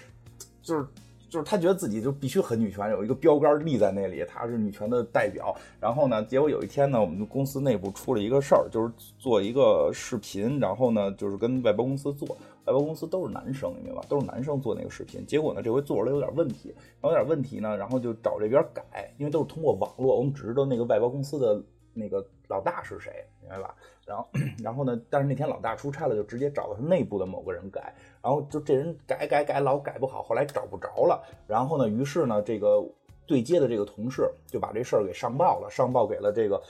就是。就是他觉得自己就必须很女权，有一个标杆立在那里，他是女权的代表。然后呢，结果有一天呢，我们公司内部出了一个事儿，就是做一个视频，然后呢，就是跟外包公司做，外包公司都是男生，你明白吧？都是男生做那个视频。结果呢，这回做出来有点问题，然后有点问题呢，然后就找这边改，因为都是通过网络，我们只知道那个外包公司的那个老大是谁，明白吧？然后，然后呢，但是那天老大出差了，就直接找了他内部的某个人改，然后就这人改改改老改不好，后来找不着了，然后呢，于是呢，这个对接的这个同事就把这事儿给上报了，上报给了这个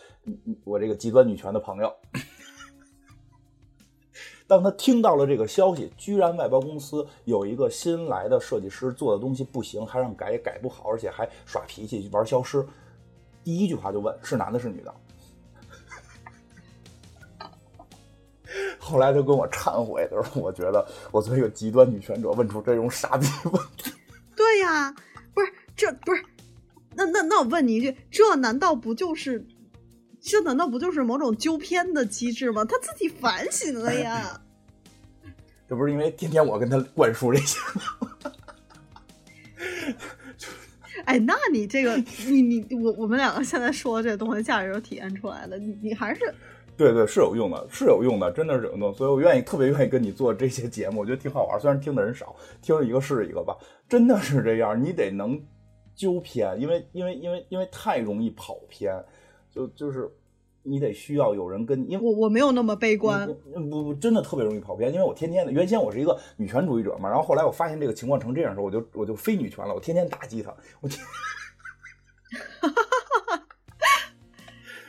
我这个极端女权的朋友。当他听到了这个消息，居然外包公司有一个新来的设计师做的东西不行，还让改也改不好，而且还耍脾气玩消失，第一句话就问是男的是女的。后来他跟我忏悔，他说：“我觉得我作为一个极端女权者，问出这种傻逼问题。对呀，不是这不是，那那那我问你一句，这难道不就是，这难道不就是某种纠偏的机制吗？他自己反省了呀。这不是因为天天我跟他灌输这些吗？哎，那你这个，你你我我们两个现在说的这个东西价值都体现出来了，你你还是对对，是有用的，是有用的，真的是有用的，所以我愿意特别愿意跟你做这些节目，我觉得挺好玩。虽然听的人少，听一个是一个吧，真的是这样，你得能纠偏，因为因为因为因为太容易跑偏，就就是你得需要有人跟，因为我我没有那么悲观，嗯不不，真的特别容易跑偏，因为我天天的，原先我是一个女权主义者嘛，然后后来我发现这个情况成这样的时候，我就我就非女权了，我天天打击他，我天。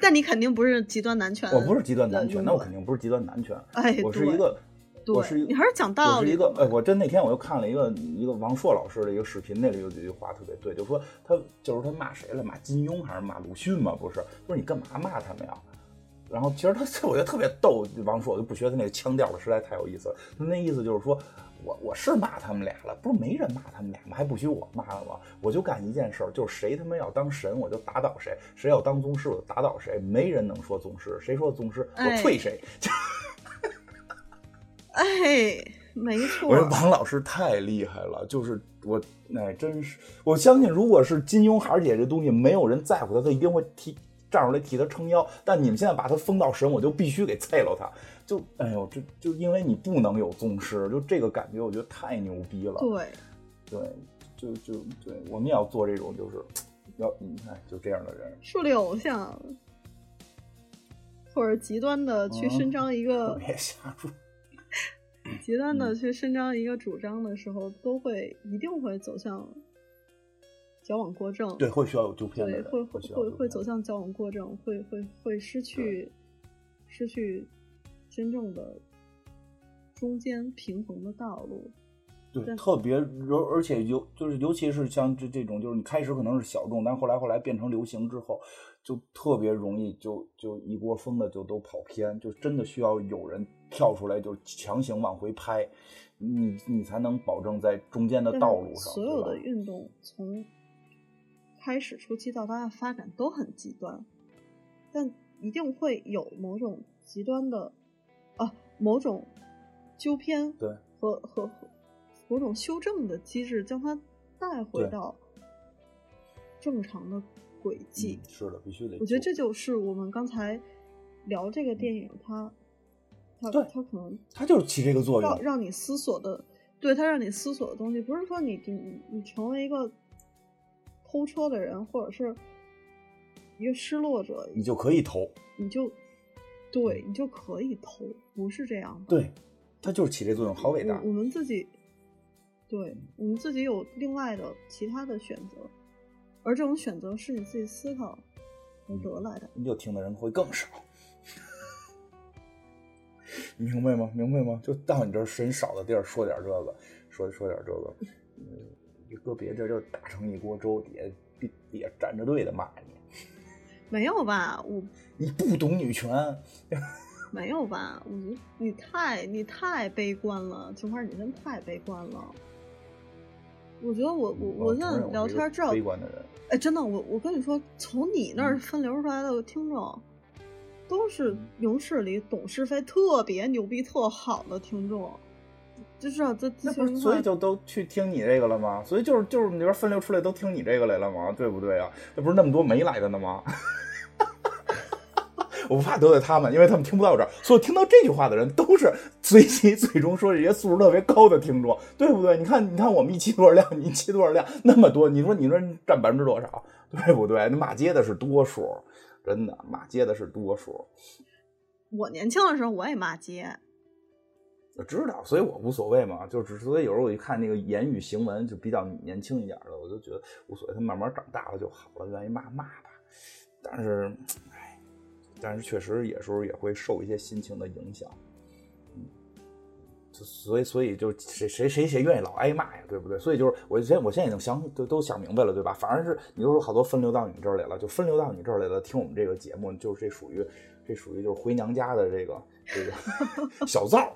但你肯定不是极端男权，我不是极端男权，呃那我肯定不是极端男权，哎，我是一个，我是一个，你还是讲道理我是一个，的哎，我真那天我又看了一个一个王朔老师的一个视频，那里有几句话特别对，就说他就是他骂谁了，骂金庸还是骂鲁迅嘛？不是，不是你干嘛骂他们呀？然后其实他 我觉得特别逗，王朔我就不学他那个腔调了，实在太有意思了。他那意思就是说。我我是骂他们俩了，不是没人骂他们俩吗？还不许我骂了吗？我就干一件事儿，就是谁他妈要当神，我就打倒谁；谁要当宗师，我就打倒谁。没人能说宗师，谁说宗师，我哎啐谁。哎，没错我，说王老师太厉害了，就是我，哎，真是，我相信，如果是金庸孩儿姐这东西，没有人在乎他，他一定会替站出来替他撑腰。但你们现在把他封到神，我就必须给啐了他。就，哎呦，这就因为你不能有宗师，就这个感觉，我觉得太牛逼了。对，对，就就对，我们也要做这种，就是要你看就这样的人。树立偶像，或者极端的去伸张一个、别瞎说。极端的去伸张一个主张的时候，都会一定会走向矫枉过正。对，会需要有纠偏的对，人，会会会会走向矫枉过正，会会会失去失去真正的中间平衡的道路。对，特别尤而且尤就是尤其是像这这种，就是你开始可能是小众，但后来后来变成流行之后，就特别容易就就一窝蜂的就都跑偏，就真的需要有人跳出来，就强行往回拍，你你才能保证在中间的道路上，所有的运动从开始初期到它的发展都很极端，但一定会有某种极端的啊，某种纠偏对和和和某种修正的机制，将它带回到正常的轨迹。嗯是的，必须得。我觉得这就是我们刚才聊这个电影，它它可能它就是起这个作让用，让你思索的，对它让你思索的东西，不是说你你你成为一个偷车的人，或者是一个失落者，你就可以偷。你就对你就可以偷，不是这样的。对，它就是起这作用，好伟大我。我们自己，对我们自己有另外的其他的选择，而这种选择是你自己思考而得来的。你就听的人会更少，你 明白吗？明白吗？就到你这儿人少的地儿说点这个，说说点这个，嗯，一搁别地儿就打成一锅粥，底下底底下站着队的骂你，没有吧？我你不懂女权，没有吧？我觉得你太你太悲观了，金花，你真太悲观了。我觉得我我我现在聊天知道，悲观的人，哎，真的，我我跟你说，从你那儿分流出来的听众，都是影视里懂是非特别牛逼、特好的听众，就是啊这这那不是所以就都去听你这个了吗？所以就是就是你这边分流出来都听你这个来了吗？对不对啊？那不是那么多没来的呢吗？我不怕得罪他们，因为他们听不到这儿。所以听到这句话的人，都是随机最终说这些素质特别高的听众，对不对？你看，你看我们一期多少量，你一期多少量，那么多，你说你说占百分之多少，对不对？那骂街的是多数，真的骂街的是多数。我年轻的时候我也骂街，我我知道，所以我无所谓嘛，就是所以有时候我一看那个言语行文就比较年轻一点的，我就觉得无所谓，他慢慢长大了就好了，愿意骂骂吧。但是，唉，但是确实有时候也会受一些心情的影响，嗯，就所以所以就谁谁谁谁愿意老挨骂呀，对不对？所以就是我现我现在已经想都都想明白了，对吧？反而是你都说好多分流到你这儿来了，就分流到你这儿来了，听我们这个节目，就是这属于这属于就是回娘家的这个这个 小灶。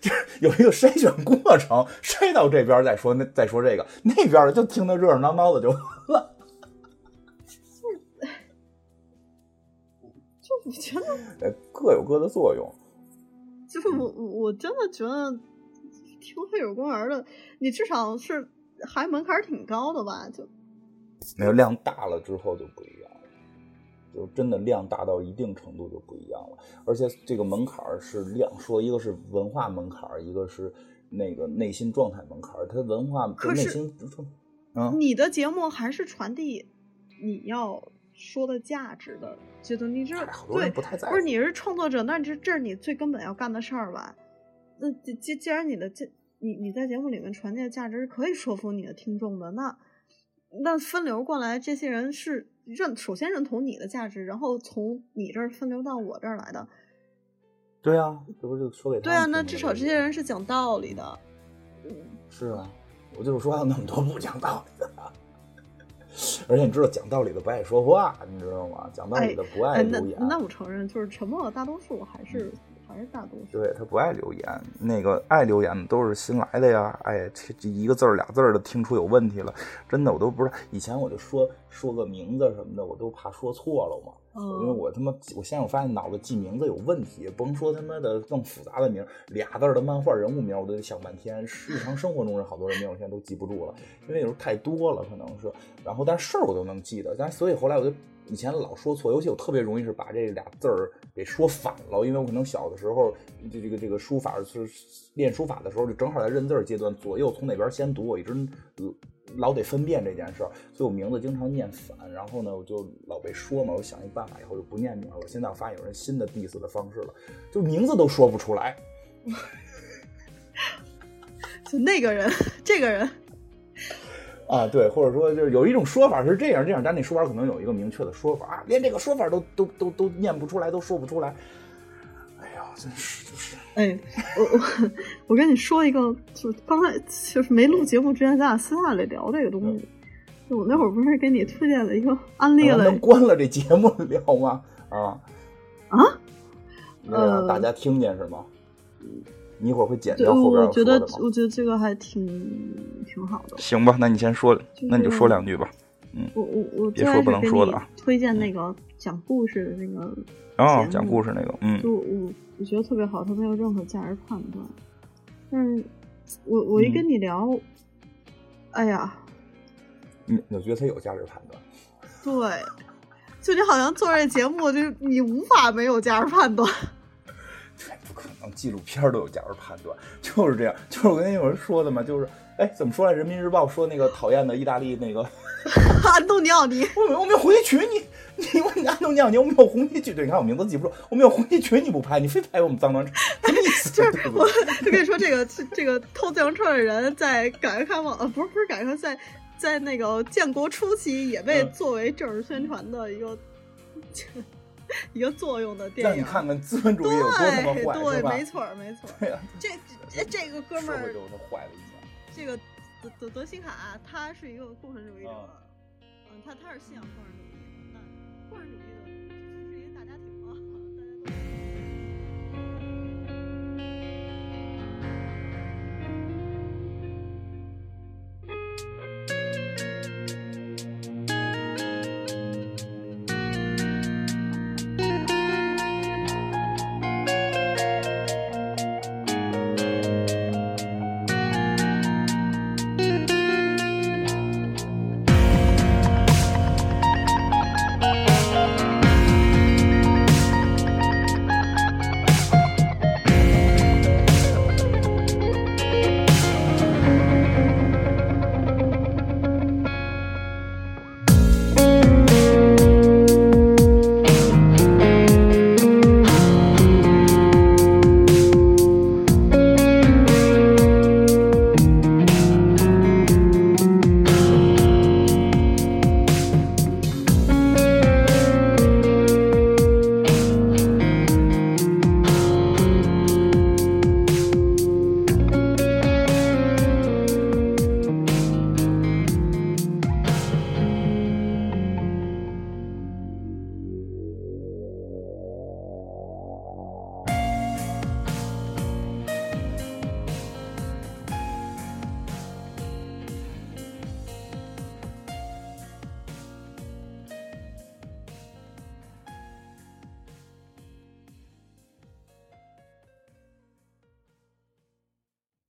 就是有一个筛选过程，筛到这边再说那再说这个，那边的就听得热热闹闹的就完了。就我觉得，呃 各有各的作用。就是我我我真的觉得听黑水公园的，你至少是还门槛挺高的吧？就没有量大了之后就不一样了，就真的量大到一定程度就不一样了。而且这个门槛儿是两说，一个是文化门槛儿，一个是那个内心状态门槛儿。它文化可就是内心，嗯，你的节目还是传递你要说的价值的，觉得你这好多对人不太在乎不是你是创作者，那这这是你最根本要干的事儿吧？那既既既然你的这你你在节目里面传递的价值是可以说服你的听众的，那那分流过来这些人是认首先认同你的价值，然后从你这儿分流到我这儿来的，对啊，这不就说给他对啊，那至少这些人是讲道理的。是啊，我就是说还有那么多不讲道理的，而且你知道讲道理的不爱说话，你知道吗？讲道理的不爱哎，那。那我承认，就是沉默的大多数还是、还是大多数。对他不爱留言，那个爱留言的都是新来的呀。哎，这这一个字儿俩字儿的听出有问题了，真的我都不知道。以前我就说说个名字什么的，我都怕说错了嘛。嗯因为我他妈，我现在我发现脑子记名字有问题，甭说他妈的更复杂的名，俩字儿的漫画人物名我都得想半天。日常生活中人好多人名我现在都记不住了，因为有时候太多了，可能是。然后但事儿我都能记得，但是所以后来我就以前老说错，尤其我特别容易是把这俩字儿给说反了，因为我可能小的时候这这个这个书法是练书法的时候，就正好在认字儿阶段，左右从哪边先读，我一直老得分辨这件事儿，所以我名字经常念反。然后呢，我就老被说嘛，我想一办法，以后就不念名了。现在我发现有人新的 diss 的方式了，就名字都说不出来。就那个人，这个人，啊，对，或者说就是有一种说法是这样，这样，但那说法可能有一个明确的说法啊，连这个说法都都都都念不出来，都说不出来。哎呀，真是就是，哎，我我 我跟你说一个，就是刚才就是没录节目之前，咱俩私下里聊这个东西。就我那会儿不是给你推荐了一个安利了，能关了这节目聊吗？啊啊，让大家听见是吗？你一会儿会剪掉后边我觉得，我觉得这个还挺挺好的。行吧，那你先说，那你就说两句吧。嗯，我我我别说不能说的啊。推荐那个讲故事的那个啊，讲故事那个，嗯，就我我觉得特别好，他没有任何价值判断。但是，我我一跟你聊，哎呀，你我觉得他有价值判断。对，就你好像做这节目，就你无法没有价值判断。不可能，纪录片都有价值判断，就是这样。就是我跟有人说的嘛，就是，哎，怎么说来？人民日报说那个讨厌的意大利那个 安东尼奥尼，我我没有红旗渠，你你问安东尼奥尼，我没有红旗渠，对，你看我名字记不住，我没有红旗渠，你不拍，你非拍我们脏乱差？就是我就跟你说，这个这个偷自行车的人在改革开放，呃，不是不是改革开放，在在那个建国初期也被作为政治宣传的一个。一个作用的电影，让你看看资本主义有多他妈坏，对，没错没错。对呀，这这这个哥们儿，坏了一下。这个德德德西卡，他是一个共产主义者，嗯，他他是信仰共产主义，那共产主义。